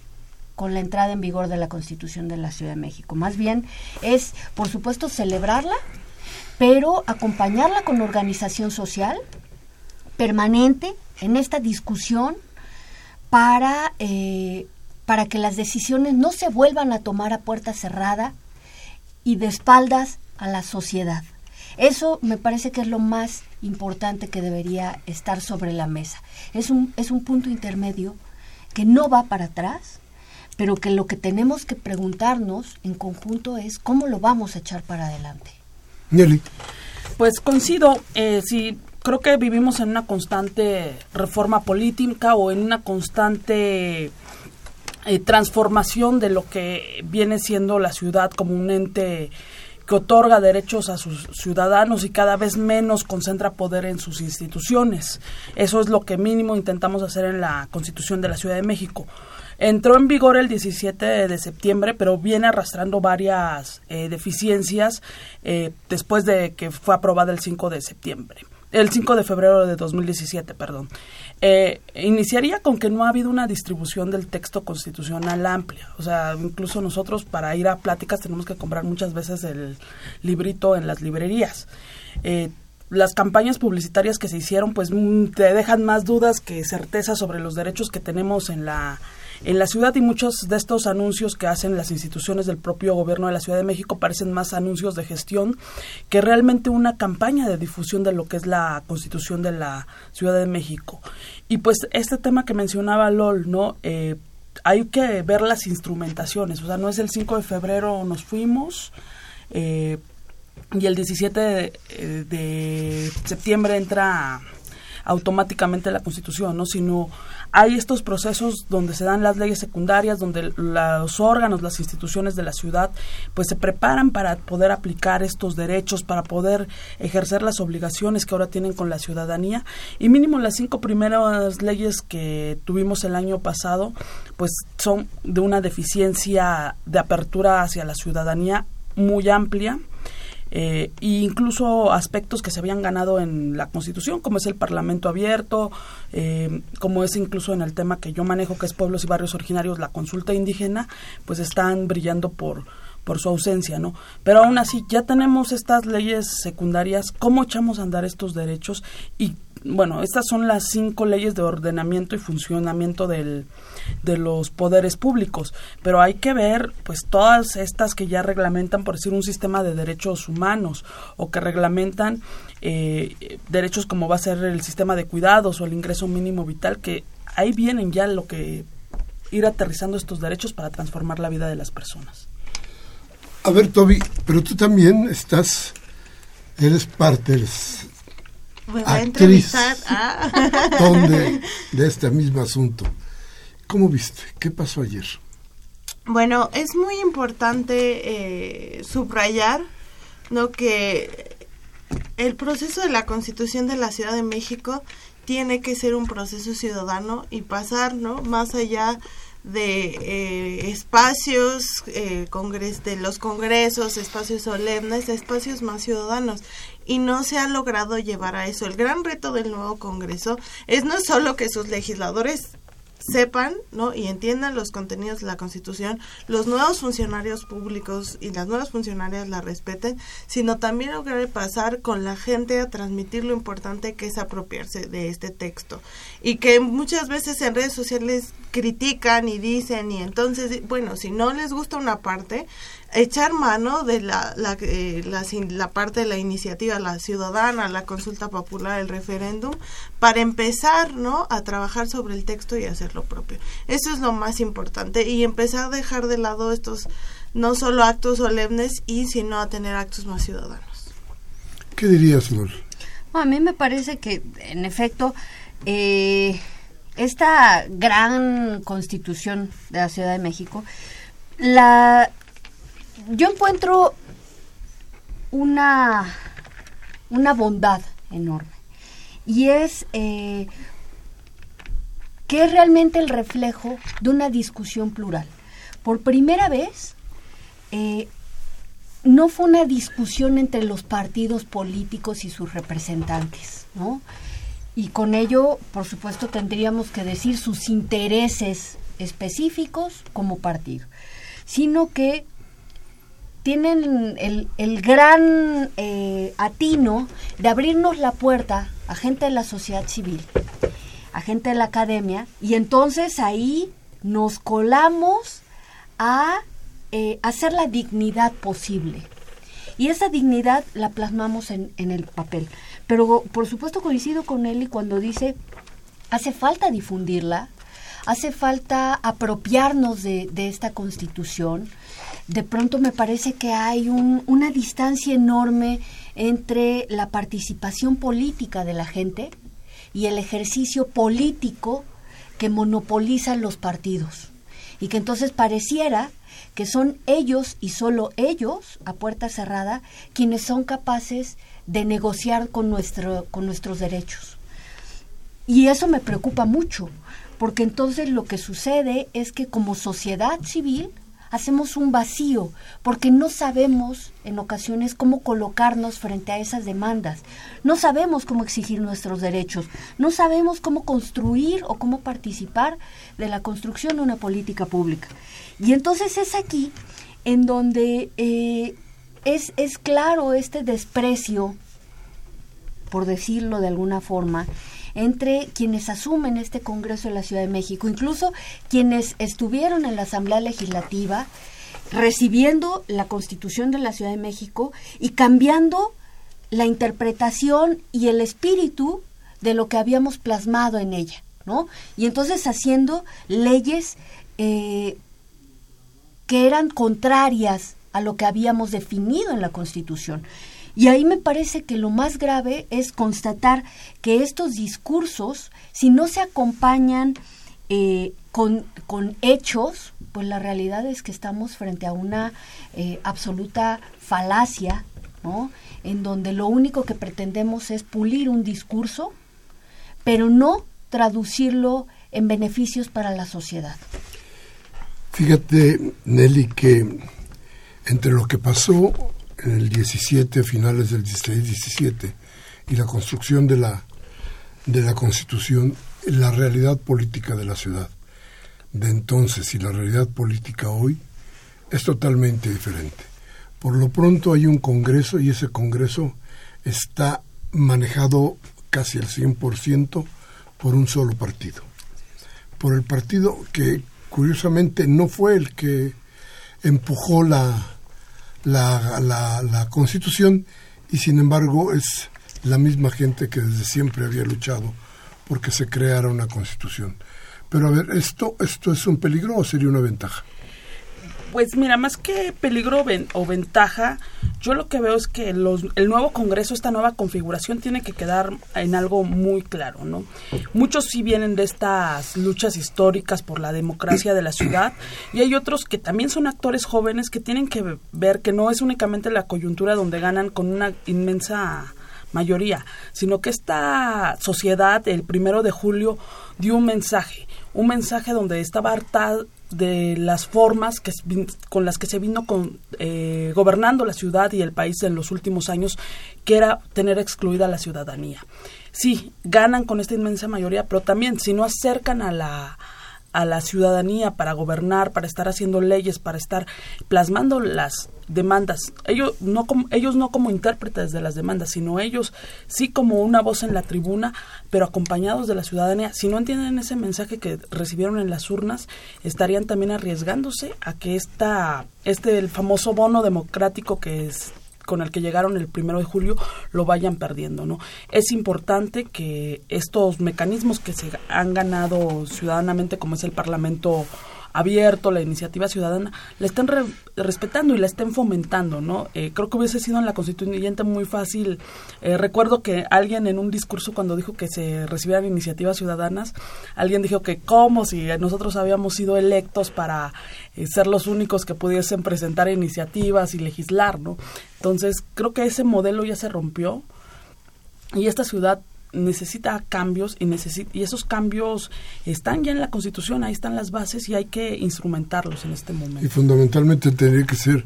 con la entrada en vigor de la Constitución de la Ciudad de México. Más bien es, por supuesto, celebrarla, pero acompañarla con organización social permanente en esta discusión para, eh, para que las decisiones no se vuelvan a tomar a puerta cerrada y de espaldas a la sociedad. Eso me parece que es lo más importante que debería estar sobre la mesa. Es un, es un punto intermedio que no va para atrás, pero que lo que tenemos que preguntarnos en conjunto es cómo lo vamos a echar para adelante. Nelly. Pues coincido, eh, sí, creo que vivimos en una constante reforma política o en una constante eh, transformación de lo que viene siendo la ciudad como un ente que otorga derechos a sus ciudadanos y cada vez menos concentra poder en sus instituciones. Eso es lo que mínimo intentamos hacer en la Constitución de la Ciudad de México. Entró en vigor el 17 de septiembre, pero viene arrastrando varias eh, deficiencias eh, después de que fue aprobada el 5 de septiembre. El 5 de febrero de 2017, perdón. Eh, iniciaría con que no ha habido una distribución del texto constitucional amplia. O sea, incluso nosotros para ir a pláticas tenemos que comprar muchas veces el librito en las librerías. Eh, las campañas publicitarias que se hicieron pues mm, te dejan más dudas que certeza sobre los derechos que tenemos en la en la ciudad y muchos de estos anuncios que hacen las instituciones del propio gobierno de la Ciudad de México parecen más anuncios de gestión que realmente una campaña de difusión de lo que es la constitución de la Ciudad de México. Y pues este tema que mencionaba LOL, ¿no? Eh, hay que ver las instrumentaciones, o sea, no es el 5 de febrero nos fuimos eh, y el 17 de, eh, de septiembre entra automáticamente la Constitución, ¿no? Sino hay estos procesos donde se dan las leyes secundarias, donde los órganos, las instituciones de la ciudad, pues se preparan para poder aplicar estos derechos, para poder ejercer las obligaciones que ahora tienen con la ciudadanía. Y mínimo las cinco primeras leyes que tuvimos el año pasado, pues son de una deficiencia de apertura hacia la ciudadanía muy amplia eh, e incluso aspectos que se habían ganado en la Constitución, como es el Parlamento abierto, eh, como es incluso en el tema que yo manejo, que es pueblos y barrios originarios, la consulta indígena, pues están brillando por por su ausencia, ¿no? Pero aún así ya tenemos estas leyes secundarias, ¿cómo echamos a andar estos derechos? Y bueno, estas son las cinco leyes de ordenamiento y funcionamiento del, de los poderes públicos, pero hay que ver pues todas estas que ya reglamentan, por decir, un sistema de derechos humanos o que reglamentan eh, derechos como va a ser el sistema de cuidados o el ingreso mínimo vital, que ahí vienen ya lo que ir aterrizando estos derechos para transformar la vida de las personas. A ver, Toby, pero tú también estás, eres parte, eres Me va a actriz entrevistar. Ah. donde, de este mismo asunto. ¿Cómo viste? ¿Qué pasó ayer? Bueno, es muy importante eh, subrayar ¿no? que el proceso de la constitución de la Ciudad de México tiene que ser un proceso ciudadano y pasar ¿no? más allá de eh, espacios eh, congres de los congresos, espacios solemnes, espacios más ciudadanos y no se ha logrado llevar a eso. El gran reto del nuevo Congreso es no solo que sus legisladores sepan ¿no? y entiendan los contenidos de la Constitución, los nuevos funcionarios públicos y las nuevas funcionarias la respeten, sino también lograr pasar con la gente a transmitir lo importante que es apropiarse de este texto. Y que muchas veces en redes sociales critican y dicen, y entonces, bueno, si no les gusta una parte, echar mano de la, la, eh, la, la parte de la iniciativa, la ciudadana, la consulta popular, el referéndum, para empezar ¿no? a trabajar sobre el texto y hacer lo propio. Eso es lo más importante y empezar a dejar de lado estos no solo actos solemnes y sino a tener actos más ciudadanos. ¿Qué dirías? No, a mí me parece que, en efecto, eh, esta gran constitución de la Ciudad de México, la, yo encuentro una, una bondad enorme. Y es eh, que es realmente el reflejo de una discusión plural. Por primera vez, eh, no fue una discusión entre los partidos políticos y sus representantes, ¿no? Y con ello, por supuesto, tendríamos que decir sus intereses específicos como partido, sino que tienen el, el gran eh, atino de abrirnos la puerta a gente de la sociedad civil, a gente de la academia, y entonces ahí nos colamos a eh, hacer la dignidad posible. Y esa dignidad la plasmamos en, en el papel. Pero por supuesto coincido con Eli cuando dice, hace falta difundirla, hace falta apropiarnos de, de esta constitución. De pronto me parece que hay un- una distancia enorme entre la participación política de la gente y el ejercicio político que monopolizan los partidos. Y que entonces pareciera que son ellos y solo ellos, a puerta cerrada, quienes son capaces de negociar con, nuestro, con nuestros derechos. Y eso me preocupa mucho, porque entonces lo que sucede es que como sociedad civil hacemos un vacío, porque no sabemos en ocasiones cómo colocarnos frente a esas demandas, no sabemos cómo exigir nuestros derechos, no sabemos cómo construir o cómo participar de la construcción de una política pública. Y entonces es aquí en donde eh, es, es claro este desprecio por decirlo de alguna forma, entre quienes asumen este Congreso de la Ciudad de México, incluso quienes estuvieron en la Asamblea Legislativa recibiendo la Constitución de la Ciudad de México y cambiando la interpretación y el espíritu de lo que habíamos plasmado en ella, ¿no? Y entonces haciendo leyes eh, que eran contrarias a lo que habíamos definido en la Constitución. Y ahí me parece que lo más grave es constatar que estos discursos, si no se acompañan eh, con, con hechos, pues la realidad es que estamos frente a una eh, absoluta falacia, ¿no? En donde lo único que pretendemos es pulir un discurso, pero no traducirlo en beneficios para la sociedad. Fíjate, Nelly, que entre lo que pasó en el 17, finales del 16-17, y la construcción de la, de la Constitución, la realidad política de la ciudad de entonces y la realidad política hoy es totalmente diferente. Por lo pronto hay un Congreso y ese Congreso está manejado casi al 100% por un solo partido. Por el partido que curiosamente no fue el que empujó la, la, la, constitución y sin embargo es la misma gente que desde siempre había luchado porque se creara una constitución. Pero a ver, ¿esto, esto es un peligro o sería una ventaja? Pues mira, más que peligro ven- o ventaja, yo lo que veo es que los, el nuevo Congreso, esta nueva configuración, tiene que quedar en algo muy claro, ¿no? Muchos sí vienen de estas luchas históricas por la democracia de la ciudad y hay otros que también son actores jóvenes que tienen que ve- ver que no es únicamente la coyuntura donde ganan con una inmensa mayoría, sino que esta sociedad el primero de julio dio un mensaje, un mensaje donde estaba harta de las formas que, con las que se vino con, eh, gobernando la ciudad y el país en los últimos años, que era tener excluida la ciudadanía. Sí, ganan con esta inmensa mayoría, pero también si no acercan a la a la ciudadanía para gobernar, para estar haciendo leyes, para estar plasmando las demandas. Ellos no como, ellos no como intérpretes de las demandas, sino ellos sí como una voz en la tribuna, pero acompañados de la ciudadanía. Si no entienden ese mensaje que recibieron en las urnas, estarían también arriesgándose a que esta este el famoso bono democrático que es con el que llegaron el primero de julio lo vayan perdiendo, ¿no? Es importante que estos mecanismos que se han ganado ciudadanamente, como es el Parlamento abierto, la iniciativa ciudadana, la estén re- respetando y la estén fomentando, ¿no? Eh, creo que hubiese sido en la constituyente muy fácil. Eh, recuerdo que alguien en un discurso cuando dijo que se recibieran iniciativas ciudadanas, alguien dijo que cómo si nosotros habíamos sido electos para eh, ser los únicos que pudiesen presentar iniciativas y legislar, ¿no? Entonces, creo que ese modelo ya se rompió y esta ciudad necesita cambios y necesi- y esos cambios están ya en la Constitución, ahí están las bases y hay que instrumentarlos en este Y momento. fundamentalmente tendría que ser,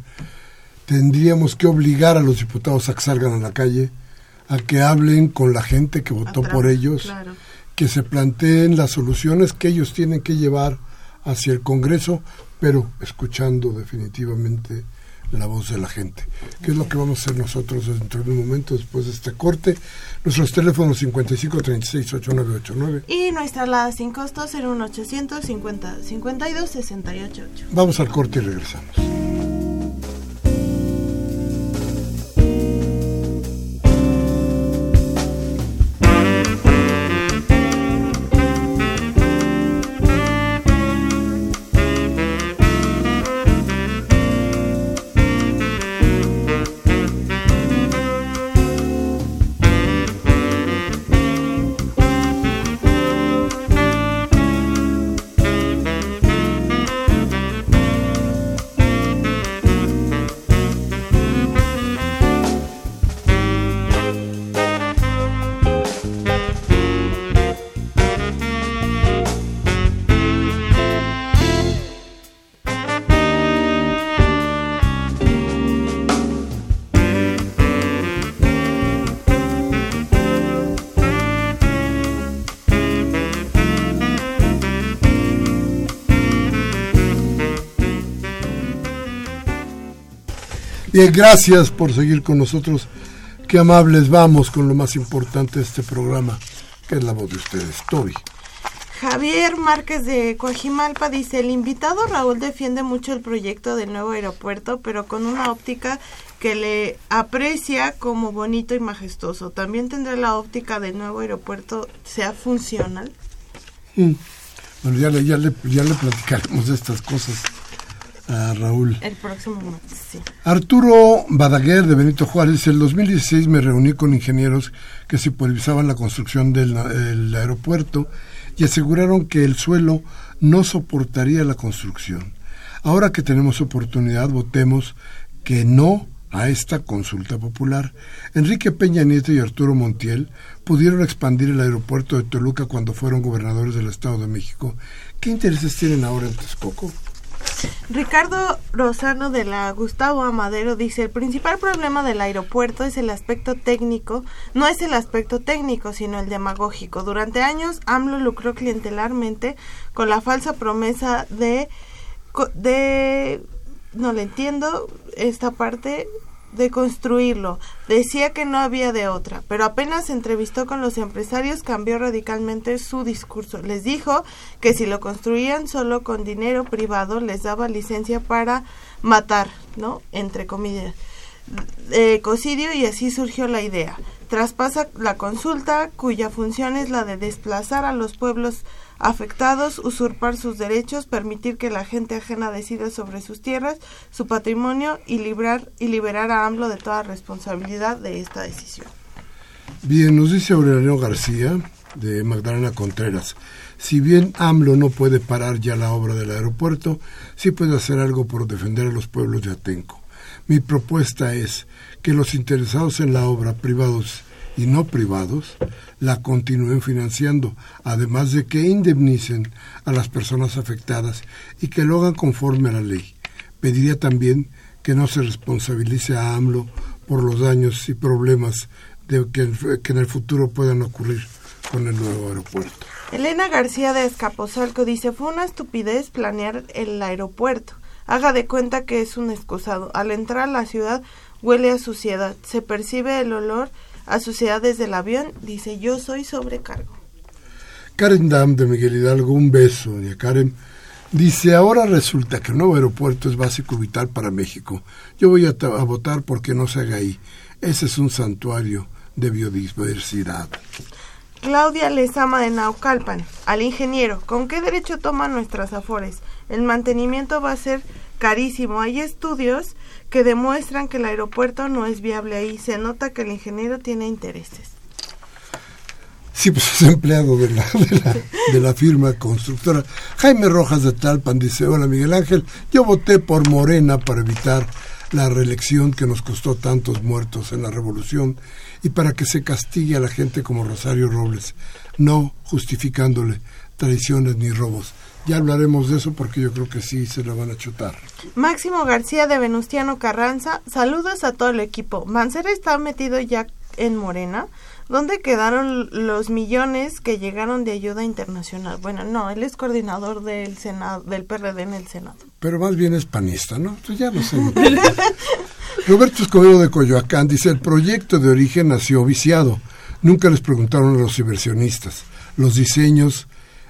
tendríamos que obligar a los diputados a que salgan a la calle, a que hablen con la gente que votó Atrás, por ellos, claro. que se planteen las soluciones que ellos tienen que llevar hacia el Congreso, pero escuchando definitivamente la voz de la gente. ¿Qué es lo que vamos a hacer nosotros dentro de un momento después de este corte? Nuestros teléfonos 55 36 8989. Y nuestra alada sin costo 01800 50 52 68 Vamos al corte y regresamos. Bien, gracias por seguir con nosotros. Qué amables vamos con lo más importante de este programa, que es la voz de ustedes, Toby. Javier Márquez de Coajimalpa dice, el invitado Raúl defiende mucho el proyecto del nuevo aeropuerto, pero con una óptica que le aprecia como bonito y majestuoso. También tendrá la óptica del nuevo aeropuerto sea funcional. Mm. Bueno, ya le, ya, le, ya le platicaremos de estas cosas a Raúl. El próximo martes, sí. Arturo Badaguer de Benito Juárez, el 2016 me reuní con ingenieros que supervisaban la construcción del el aeropuerto y aseguraron que el suelo no soportaría la construcción. Ahora que tenemos oportunidad, votemos que no a esta consulta popular. Enrique Peña Nieto y Arturo Montiel pudieron expandir el aeropuerto de Toluca cuando fueron gobernadores del Estado de México. ¿Qué intereses tienen ahora en Texcoco? Ricardo Rosano de la Gustavo Amadero dice, el principal problema del aeropuerto es el aspecto técnico, no es el aspecto técnico, sino el demagógico. Durante años, AMLO lucró clientelarmente con la falsa promesa de, de no le entiendo esta parte de construirlo. Decía que no había de otra, pero apenas entrevistó con los empresarios cambió radicalmente su discurso. Les dijo que si lo construían solo con dinero privado les daba licencia para matar, ¿no? Entre comillas. Eh, ecocidio y así surgió la idea. Traspasa la consulta cuya función es la de desplazar a los pueblos afectados, usurpar sus derechos, permitir que la gente ajena decida sobre sus tierras, su patrimonio y, librar, y liberar a AMLO de toda responsabilidad de esta decisión. Bien, nos dice Aurelio García de Magdalena Contreras. Si bien AMLO no puede parar ya la obra del aeropuerto, sí puede hacer algo por defender a los pueblos de Atenco. Mi propuesta es que los interesados en la obra, privados y no privados la continúen financiando, además de que indemnicen a las personas afectadas y que lo hagan conforme a la ley. Pediría también que no se responsabilice a AMLO por los daños y problemas de que, en el futuro puedan ocurrir con el nuevo aeropuerto. Elena García de Escaposalco dice, fue una estupidez planear el aeropuerto. Haga de cuenta que es un excusado. Al entrar a la ciudad huele a suciedad. Se percibe el olor a suciedad desde el avión. Dice, yo soy sobrecargo. Karen Dam de Miguel Hidalgo, un beso. Y a Karen dice, ahora resulta que el nuevo aeropuerto es básico vital para México. Yo voy a, a votar porque no se haga ahí. Ese es un santuario de biodiversidad. Claudia Lezama de Naucalpan, al ingeniero, ¿con qué derecho toman nuestras afores? El mantenimiento va a ser carísimo. Hay estudios que demuestran que el aeropuerto no es viable ahí. Se nota que el ingeniero tiene intereses. Sí, pues es empleado de la, de la, de la firma constructora. Jaime Rojas de Talpan dice, hola Miguel Ángel, yo voté por Morena para evitar la reelección que nos costó tantos muertos en la revolución y para que se castigue a la gente como Rosario Robles, no justificándole traiciones ni robos. Ya hablaremos de eso porque yo creo que sí se la van a chutar. Máximo García de Venustiano Carranza, saludos a todo el equipo. Mancera está metido ya en Morena. ¿Dónde quedaron los millones que llegaron de ayuda internacional? Bueno, no, él es coordinador del Senado, del PRD en el Senado. Pero más bien es panista, ¿no? Entonces ya no sé. Roberto Escobedo de Coyoacán dice, el proyecto de origen nació viciado. Nunca les preguntaron a los inversionistas. Los diseños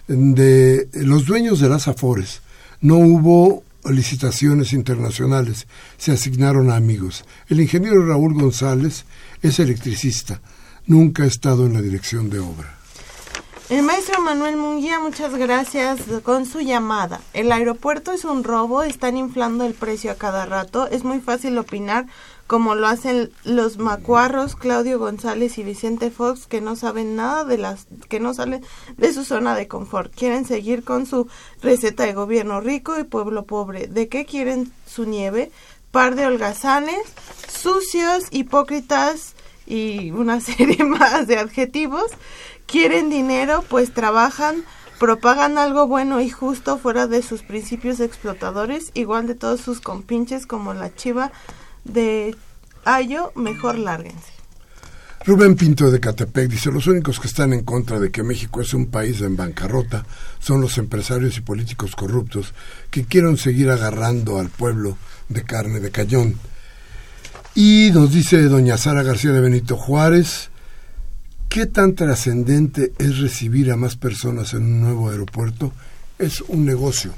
de los dueños de las Afores. No hubo licitaciones internacionales, se asignaron a amigos. El ingeniero Raúl González es electricista, nunca ha estado en la dirección de obra. El maestro Manuel Munguía, muchas gracias con su llamada. El aeropuerto es un robo, están inflando el precio a cada rato. Es muy fácil opinar como lo hacen los macuarros Claudio González y Vicente Fox que no saben nada de las que no salen de su zona de confort. Quieren seguir con su receta de gobierno rico y pueblo pobre. ¿De qué quieren su nieve? Par de holgazanes, sucios, hipócritas y una serie más de adjetivos. Quieren dinero, pues trabajan propagan algo bueno y justo fuera de sus principios explotadores, igual de todos sus compinches como la chiva de Ayo, mejor lárguense. Rubén Pinto de Catepec dice, los únicos que están en contra de que México es un país en bancarrota son los empresarios y políticos corruptos que quieren seguir agarrando al pueblo de carne de cañón. Y nos dice doña Sara García de Benito Juárez, ¿qué tan trascendente es recibir a más personas en un nuevo aeropuerto? Es un negocio,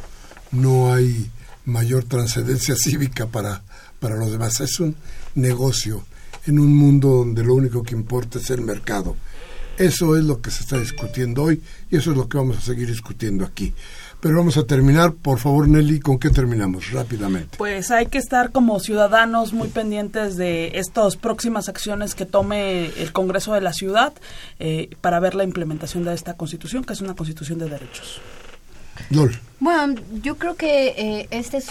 no hay mayor trascendencia cívica para, para los demás, es un negocio en un mundo donde lo único que importa es el mercado. Eso es lo que se está discutiendo hoy y eso es lo que vamos a seguir discutiendo aquí. Pero vamos a terminar, por favor Nelly, ¿con qué terminamos? Rápidamente. Pues hay que estar como ciudadanos muy pendientes de estas próximas acciones que tome el Congreso de la Ciudad eh, para ver la implementación de esta Constitución, que es una Constitución de derechos. Lol. Bueno, yo creo que eh, esta es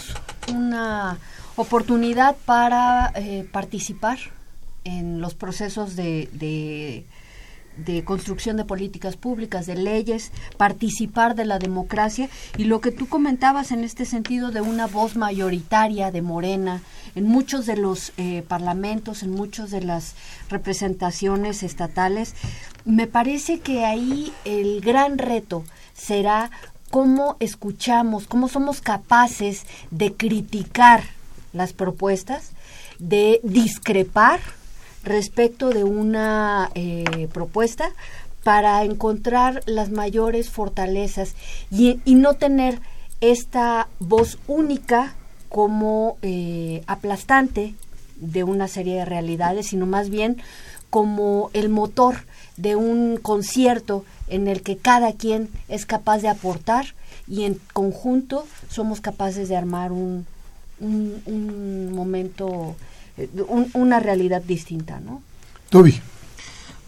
una oportunidad para eh, participar en los procesos de, de, construcción de políticas públicas, de leyes, participar de la democracia. Y lo que tú comentabas en este sentido de una voz mayoritaria de Morena en muchos de los eh, parlamentos, en muchas de las representaciones estatales, me parece que ahí el gran reto será cómo escuchamos, cómo somos capaces de criticar las propuestas, de discrepar respecto de una eh, propuesta para encontrar las mayores fortalezas y, no tener esta voz única como eh, aplastante de una serie de realidades, sino más bien como el motor de un concierto en el que cada quien es capaz de aportar y en conjunto somos capaces de armar un, un, un momento, eh, un, una realidad distinta, ¿no? Toby.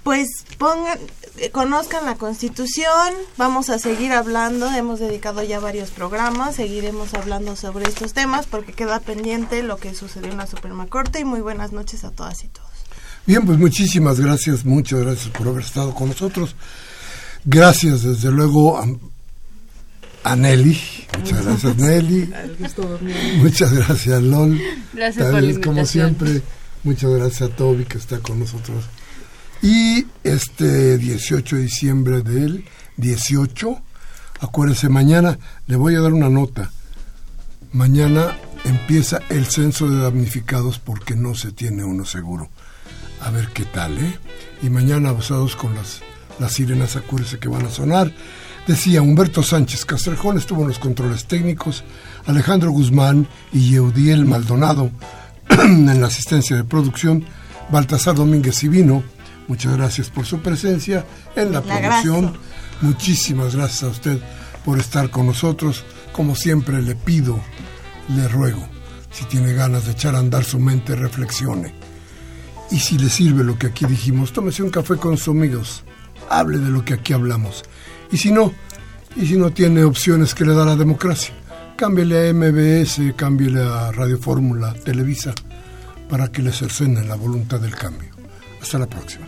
Pues pongan, eh, conozcan la Constitución, vamos a seguir hablando, hemos dedicado ya varios programas, seguiremos hablando sobre estos temas porque queda pendiente lo que sucedió en la Suprema Corte y muy buenas noches a todas y todos. Bien, pues muchísimas gracias, muchas gracias por haber estado con nosotros. Gracias desde luego a, a Nelly, muchas gracias Nelly, muchas gracias Lol, Gracias por la como siempre, muchas gracias a Toby que está con nosotros. Y este 18 de diciembre del 18, acuérdese, mañana le voy a dar una nota. Mañana empieza el censo de damnificados porque no se tiene uno seguro. A ver qué tal, ¿eh? Y mañana basados con las, las sirenas, acuérdese que van a sonar. Decía Humberto Sánchez Castrejón estuvo en los controles técnicos, Alejandro Guzmán y Yeudiel Maldonado en la asistencia de producción, Baltasar Domínguez Civino, muchas gracias por su presencia en la La producción. Muchísimas gracias a usted por estar con nosotros. Como siempre le pido, le ruego, si tiene ganas de echar a andar su mente, reflexione. Y si le sirve lo que aquí dijimos, tómese un café con sus amigos, hable de lo que aquí hablamos. Y si no, y si no tiene opciones que le da la democracia, cámbiele a MBS, cámbiele a Radio Fórmula, Televisa, para que le cercenen la voluntad del cambio. Hasta la próxima.